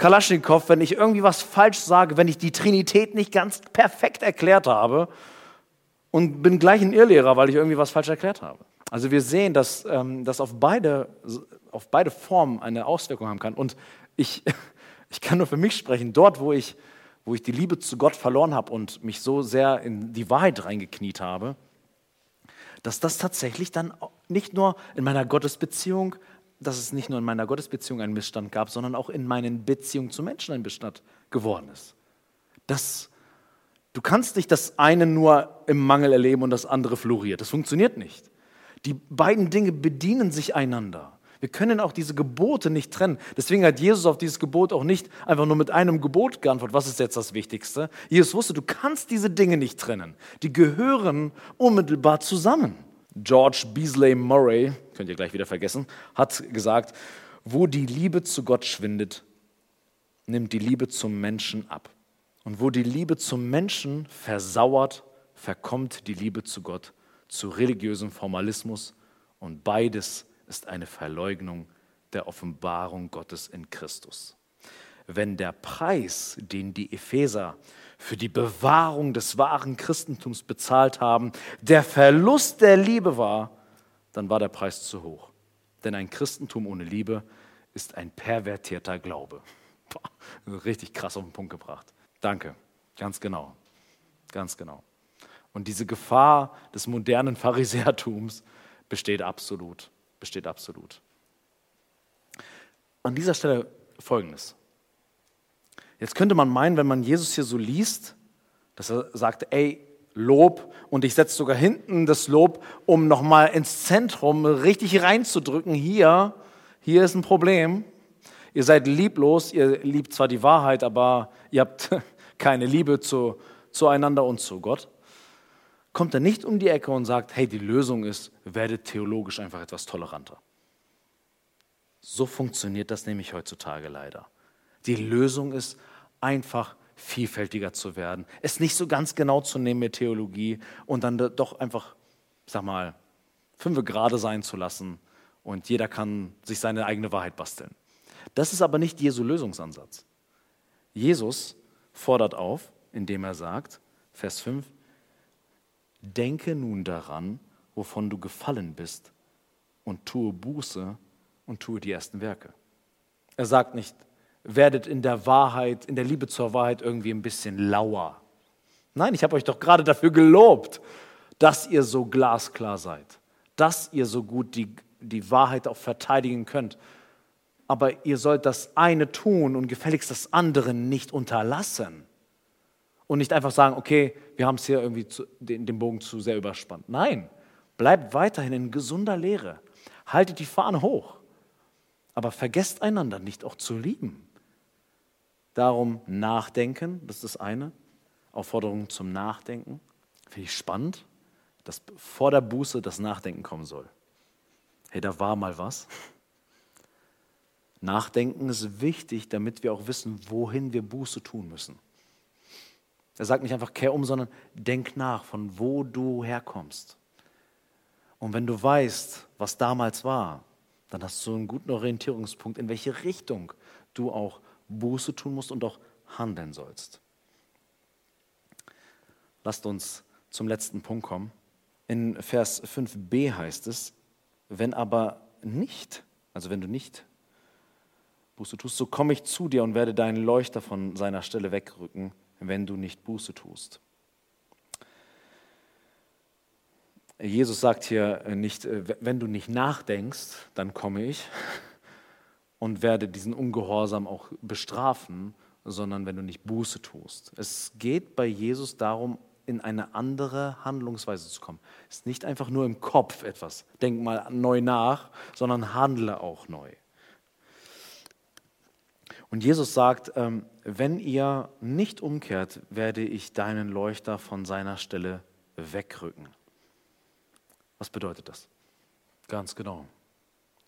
Kalaschnikow, wenn ich irgendwie was falsch sage, wenn ich die Trinität nicht ganz perfekt erklärt habe und bin gleich ein Irrlehrer, weil ich irgendwie was falsch erklärt habe. Also wir sehen, dass ähm, das auf beide, auf beide Formen eine Auswirkung haben kann. Und ich, ich kann nur für mich sprechen, dort, wo ich, wo ich die Liebe zu Gott verloren habe und mich so sehr in die Wahrheit reingekniet habe, dass das tatsächlich dann nicht nur in meiner Gottesbeziehung dass es nicht nur in meiner Gottesbeziehung einen Missstand gab, sondern auch in meinen Beziehungen zu Menschen ein Missstand geworden ist. Das, du kannst nicht das eine nur im Mangel erleben und das andere floriert. Das funktioniert nicht. Die beiden Dinge bedienen sich einander. Wir können auch diese Gebote nicht trennen. Deswegen hat Jesus auf dieses Gebot auch nicht einfach nur mit einem Gebot geantwortet. Was ist jetzt das Wichtigste? Jesus wusste, du kannst diese Dinge nicht trennen. Die gehören unmittelbar zusammen. George Beasley Murray, könnt ihr gleich wieder vergessen, hat gesagt, wo die Liebe zu Gott schwindet, nimmt die Liebe zum Menschen ab. Und wo die Liebe zum Menschen versauert, verkommt die Liebe zu Gott zu religiösem Formalismus und beides ist eine Verleugnung der Offenbarung Gottes in Christus. Wenn der Preis, den die Epheser für die Bewahrung des wahren Christentums bezahlt haben, der Verlust der Liebe war, dann war der Preis zu hoch. Denn ein Christentum ohne Liebe ist ein pervertierter Glaube. Boah, richtig krass auf den Punkt gebracht. Danke, ganz genau, ganz genau. Und diese Gefahr des modernen Pharisäertums besteht absolut, besteht absolut. An dieser Stelle Folgendes. Jetzt könnte man meinen, wenn man Jesus hier so liest, dass er sagt, ey, Lob und ich setze sogar hinten das Lob, um nochmal ins Zentrum richtig reinzudrücken. Hier, hier ist ein Problem. Ihr seid lieblos, ihr liebt zwar die Wahrheit, aber ihr habt keine Liebe zu, zueinander und zu Gott. Kommt er nicht um die Ecke und sagt, hey, die Lösung ist, werdet theologisch einfach etwas toleranter. So funktioniert das nämlich heutzutage leider. Die Lösung ist, einfach vielfältiger zu werden, es nicht so ganz genau zu nehmen mit Theologie und dann doch einfach, sag mal, fünf gerade sein zu lassen und jeder kann sich seine eigene Wahrheit basteln. Das ist aber nicht Jesu Lösungsansatz. Jesus fordert auf, indem er sagt, Vers 5, Denke nun daran, wovon du gefallen bist, und tue Buße und tue die ersten Werke. Er sagt nicht, werdet in der Wahrheit, in der Liebe zur Wahrheit irgendwie ein bisschen lauer. Nein, ich habe euch doch gerade dafür gelobt, dass ihr so glasklar seid, dass ihr so gut die, die Wahrheit auch verteidigen könnt. Aber ihr sollt das eine tun und gefälligst das andere nicht unterlassen. Und nicht einfach sagen, okay, wir haben es hier irgendwie zu, den, den Bogen zu sehr überspannt. Nein, bleibt weiterhin in gesunder Lehre. Haltet die Fahne hoch. Aber vergesst einander nicht auch zu lieben. Darum nachdenken, das ist das eine. Aufforderung zum Nachdenken. Finde ich spannend, dass vor der Buße das Nachdenken kommen soll. Hey, da war mal was. Nachdenken ist wichtig, damit wir auch wissen, wohin wir Buße tun müssen. Er sagt nicht einfach, kehr um, sondern denk nach, von wo du herkommst. Und wenn du weißt, was damals war, dann hast du einen guten Orientierungspunkt, in welche Richtung du auch Buße tun musst und auch handeln sollst. Lasst uns zum letzten Punkt kommen. In Vers 5b heißt es, wenn aber nicht, also wenn du nicht Buße tust, so komme ich zu dir und werde deinen Leuchter von seiner Stelle wegrücken, wenn du nicht Buße tust. Jesus sagt hier nicht, wenn du nicht nachdenkst, dann komme ich und werde diesen Ungehorsam auch bestrafen, sondern wenn du nicht Buße tust. Es geht bei Jesus darum, in eine andere Handlungsweise zu kommen. Es ist nicht einfach nur im Kopf etwas, denk mal neu nach, sondern handle auch neu. Und Jesus sagt, ähm, wenn ihr nicht umkehrt, werde ich deinen Leuchter von seiner Stelle wegrücken. Was bedeutet das? Ganz genau.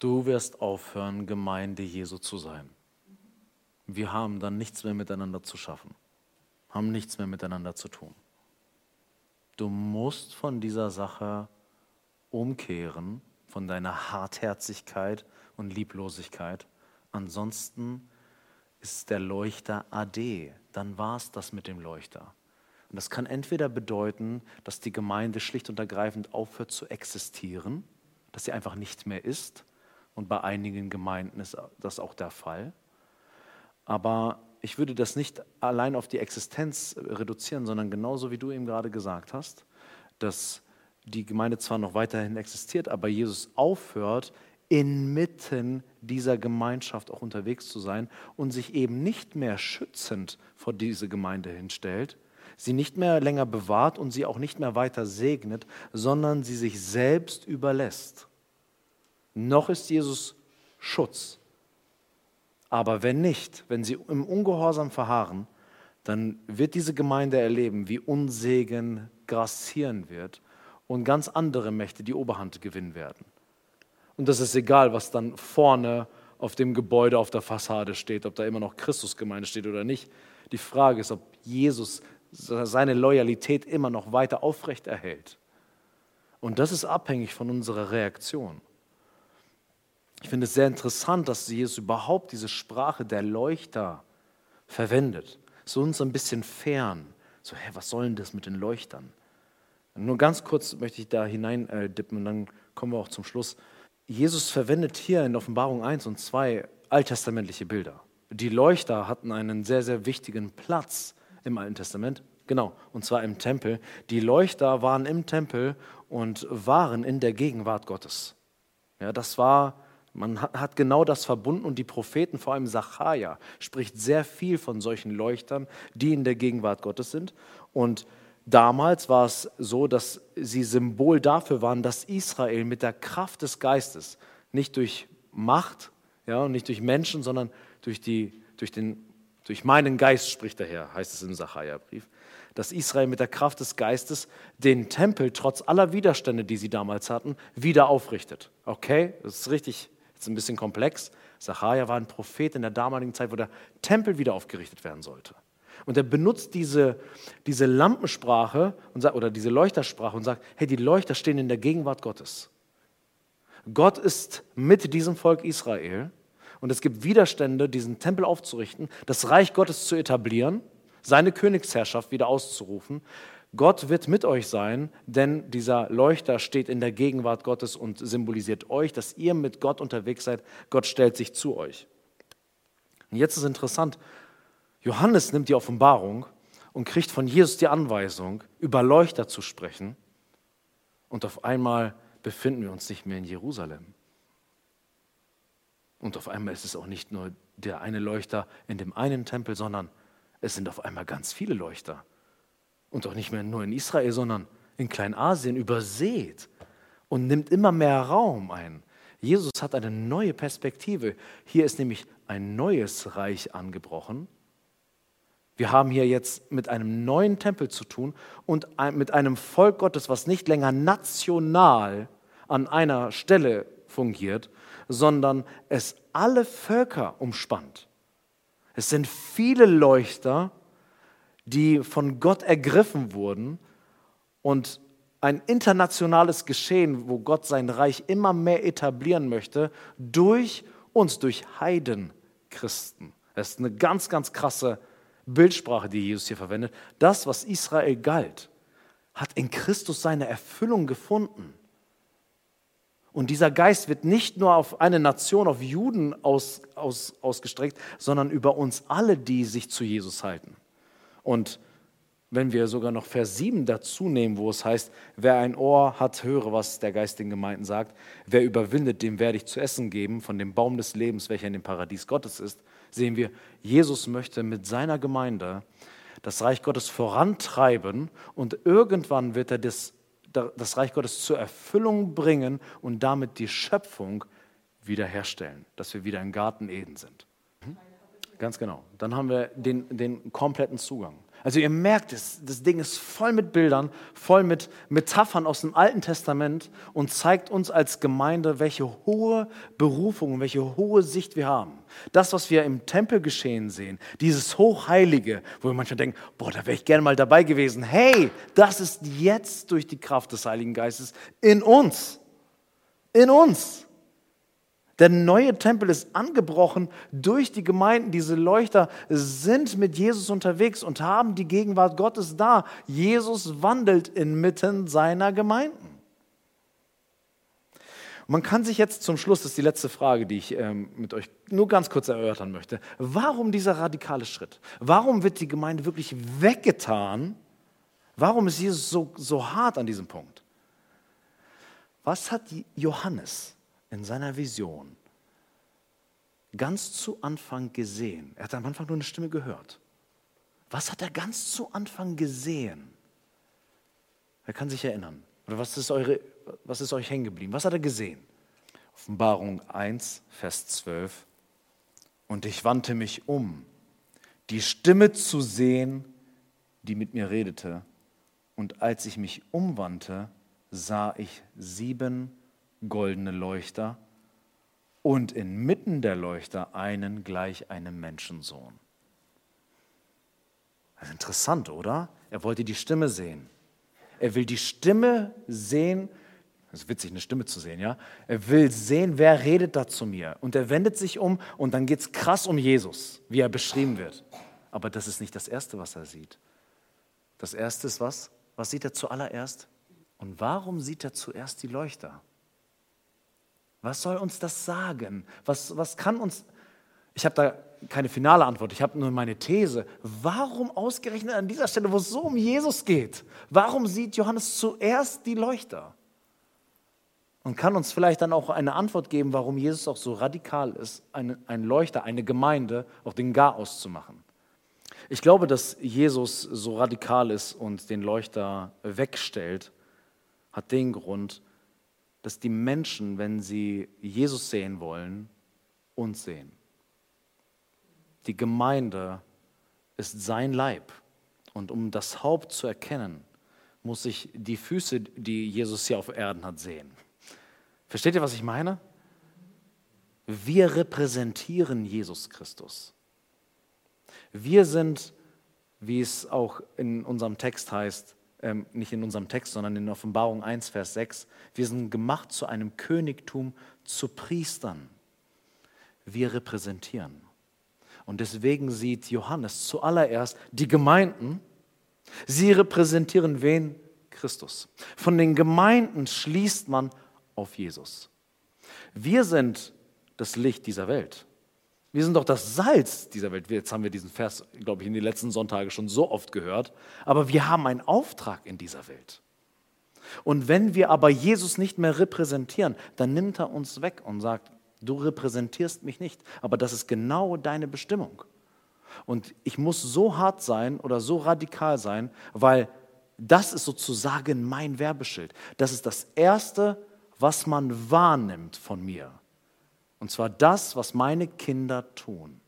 Du wirst aufhören, Gemeinde Jesu zu sein. Wir haben dann nichts mehr miteinander zu schaffen, haben nichts mehr miteinander zu tun. Du musst von dieser Sache umkehren, von deiner Hartherzigkeit und Lieblosigkeit. Ansonsten ist der Leuchter AD, dann war es das mit dem Leuchter. Und das kann entweder bedeuten, dass die Gemeinde schlicht und ergreifend aufhört zu existieren, dass sie einfach nicht mehr ist. Und bei einigen Gemeinden ist das auch der Fall. Aber ich würde das nicht allein auf die Existenz reduzieren, sondern genauso wie du eben gerade gesagt hast, dass die Gemeinde zwar noch weiterhin existiert, aber Jesus aufhört, inmitten dieser Gemeinschaft auch unterwegs zu sein und sich eben nicht mehr schützend vor diese Gemeinde hinstellt, sie nicht mehr länger bewahrt und sie auch nicht mehr weiter segnet, sondern sie sich selbst überlässt. Noch ist Jesus Schutz. Aber wenn nicht, wenn sie im Ungehorsam verharren, dann wird diese Gemeinde erleben, wie Unsegen grassieren wird und ganz andere Mächte die Oberhand gewinnen werden. Und das ist egal, was dann vorne auf dem Gebäude, auf der Fassade steht, ob da immer noch Christusgemeinde steht oder nicht. Die Frage ist, ob Jesus seine Loyalität immer noch weiter aufrecht erhält. Und das ist abhängig von unserer Reaktion. Ich finde es sehr interessant, dass Jesus überhaupt diese Sprache der Leuchter verwendet. So uns ein bisschen fern. So, hä, was soll denn das mit den Leuchtern? Nur ganz kurz möchte ich da hinein äh, dippen und dann kommen wir auch zum Schluss. Jesus verwendet hier in Offenbarung 1 und 2 alttestamentliche Bilder. Die Leuchter hatten einen sehr, sehr wichtigen Platz im Alten Testament. Genau, und zwar im Tempel. Die Leuchter waren im Tempel und waren in der Gegenwart Gottes. Ja, das war, man hat genau das verbunden und die Propheten, vor allem Sacharja, spricht sehr viel von solchen Leuchtern, die in der Gegenwart Gottes sind. Und Damals war es so, dass sie Symbol dafür waren, dass Israel mit der Kraft des Geistes, nicht durch Macht ja, und nicht durch Menschen, sondern durch, die, durch, den, durch meinen Geist spricht der Herr, heißt es im Sacharja-Brief, dass Israel mit der Kraft des Geistes den Tempel trotz aller Widerstände, die sie damals hatten, wieder aufrichtet. Okay, das ist richtig, jetzt ein bisschen komplex. Sacharja war ein Prophet in der damaligen Zeit, wo der Tempel wieder aufgerichtet werden sollte. Und er benutzt diese, diese Lampensprache und oder diese Leuchtersprache und sagt, hey, die Leuchter stehen in der Gegenwart Gottes. Gott ist mit diesem Volk Israel und es gibt Widerstände, diesen Tempel aufzurichten, das Reich Gottes zu etablieren, seine Königsherrschaft wieder auszurufen. Gott wird mit euch sein, denn dieser Leuchter steht in der Gegenwart Gottes und symbolisiert euch, dass ihr mit Gott unterwegs seid. Gott stellt sich zu euch. Und jetzt ist interessant, Johannes nimmt die Offenbarung und kriegt von Jesus die Anweisung, über Leuchter zu sprechen. Und auf einmal befinden wir uns nicht mehr in Jerusalem. Und auf einmal ist es auch nicht nur der eine Leuchter in dem einen Tempel, sondern es sind auf einmal ganz viele Leuchter. Und auch nicht mehr nur in Israel, sondern in Kleinasien übersät und nimmt immer mehr Raum ein. Jesus hat eine neue Perspektive. Hier ist nämlich ein neues Reich angebrochen. Wir haben hier jetzt mit einem neuen Tempel zu tun und mit einem Volk Gottes, was nicht länger national an einer Stelle fungiert, sondern es alle Völker umspannt. Es sind viele Leuchter, die von Gott ergriffen wurden und ein internationales Geschehen, wo Gott sein Reich immer mehr etablieren möchte, durch uns, durch Heidenchristen. Das ist eine ganz, ganz krasse Bildsprache, die Jesus hier verwendet. Das, was Israel galt, hat in Christus seine Erfüllung gefunden. Und dieser Geist wird nicht nur auf eine Nation, auf Juden aus, aus, ausgestreckt, sondern über uns alle, die sich zu Jesus halten. Und wenn wir sogar noch Vers 7 dazu nehmen, wo es heißt, wer ein Ohr hat, höre, was der Geist den Gemeinden sagt. Wer überwindet, dem werde ich zu essen geben von dem Baum des Lebens, welcher in dem Paradies Gottes ist. Sehen wir, Jesus möchte mit seiner Gemeinde das Reich Gottes vorantreiben und irgendwann wird er das das Reich Gottes zur Erfüllung bringen und damit die Schöpfung wiederherstellen, dass wir wieder im Garten Eden sind. Ganz genau. Dann haben wir den, den kompletten Zugang. Also ihr merkt es, das Ding ist voll mit Bildern, voll mit Metaphern aus dem Alten Testament und zeigt uns als Gemeinde, welche hohe Berufung, welche hohe Sicht wir haben. Das, was wir im Tempel geschehen sehen, dieses Hochheilige, wo wir manchmal denken, boah, da wäre ich gerne mal dabei gewesen. Hey, das ist jetzt durch die Kraft des Heiligen Geistes in uns. In uns. Der neue Tempel ist angebrochen durch die Gemeinden. Diese Leuchter sind mit Jesus unterwegs und haben die Gegenwart Gottes da. Jesus wandelt inmitten seiner Gemeinden. man kann sich jetzt zum Schluss, das ist die letzte Frage, die ich ähm, mit euch nur ganz kurz erörtern möchte. Warum dieser radikale Schritt? Warum wird die Gemeinde wirklich weggetan? Warum ist Jesus so, so hart an diesem Punkt? Was hat Johannes in seiner Vision ganz zu Anfang gesehen? Er hat am Anfang nur eine Stimme gehört. Was hat er ganz zu Anfang gesehen? Er kann sich erinnern. Oder was ist, eure, was ist euch hängen geblieben? Was hat er gesehen? Offenbarung 1, Vers 12. Und ich wandte mich um, die Stimme zu sehen, die mit mir redete. Und als ich mich umwandte, sah ich sieben goldene Leuchter und inmitten der Leuchter einen gleich einem Menschensohn. Das ist interessant, oder? Er wollte die Stimme sehen. Er will die Stimme sehen. Das ist witzig, eine Stimme zu sehen, ja? Er will sehen, wer redet da zu mir. Und er wendet sich um und dann geht es krass um Jesus, wie er beschrieben wird. Aber das ist nicht das Erste, was er sieht. Das Erste ist was? Was sieht er zuallererst? Und warum sieht er zuerst die Leuchter? Was soll uns das sagen? Was, was kann uns... Ich habe da keine finale Antwort, ich habe nur meine These. Warum ausgerechnet an dieser Stelle, wo es so um Jesus geht, warum sieht Johannes zuerst die Leuchter? Und kann uns vielleicht dann auch eine Antwort geben, warum Jesus auch so radikal ist, eine, ein Leuchter, eine Gemeinde, auch den Garaus zu machen. Ich glaube, dass Jesus so radikal ist und den Leuchter wegstellt, hat den Grund, dass die Menschen, wenn sie Jesus sehen wollen, uns sehen. Die Gemeinde ist sein Leib. Und um das Haupt zu erkennen, muss ich die Füße, die Jesus hier auf Erden hat, sehen. Versteht ihr, was ich meine? Wir repräsentieren Jesus Christus. Wir sind, wie es auch in unserem Text heißt, ähm, nicht in unserem Text, sondern in Offenbarung 1, Vers 6, wir sind gemacht zu einem Königtum, zu Priestern. Wir repräsentieren. Und deswegen sieht Johannes zuallererst die Gemeinden, sie repräsentieren wen? Christus. Von den Gemeinden schließt man auf Jesus. Wir sind das Licht dieser Welt. Wir sind doch das Salz dieser Welt. Jetzt haben wir diesen Vers, glaube ich, in den letzten Sonntagen schon so oft gehört. Aber wir haben einen Auftrag in dieser Welt. Und wenn wir aber Jesus nicht mehr repräsentieren, dann nimmt er uns weg und sagt, du repräsentierst mich nicht. Aber das ist genau deine Bestimmung. Und ich muss so hart sein oder so radikal sein, weil Das ist sozusagen mein Werbeschild. Das ist das Erste, was man wahrnimmt von mir. Und zwar das, was meine Kinder tun.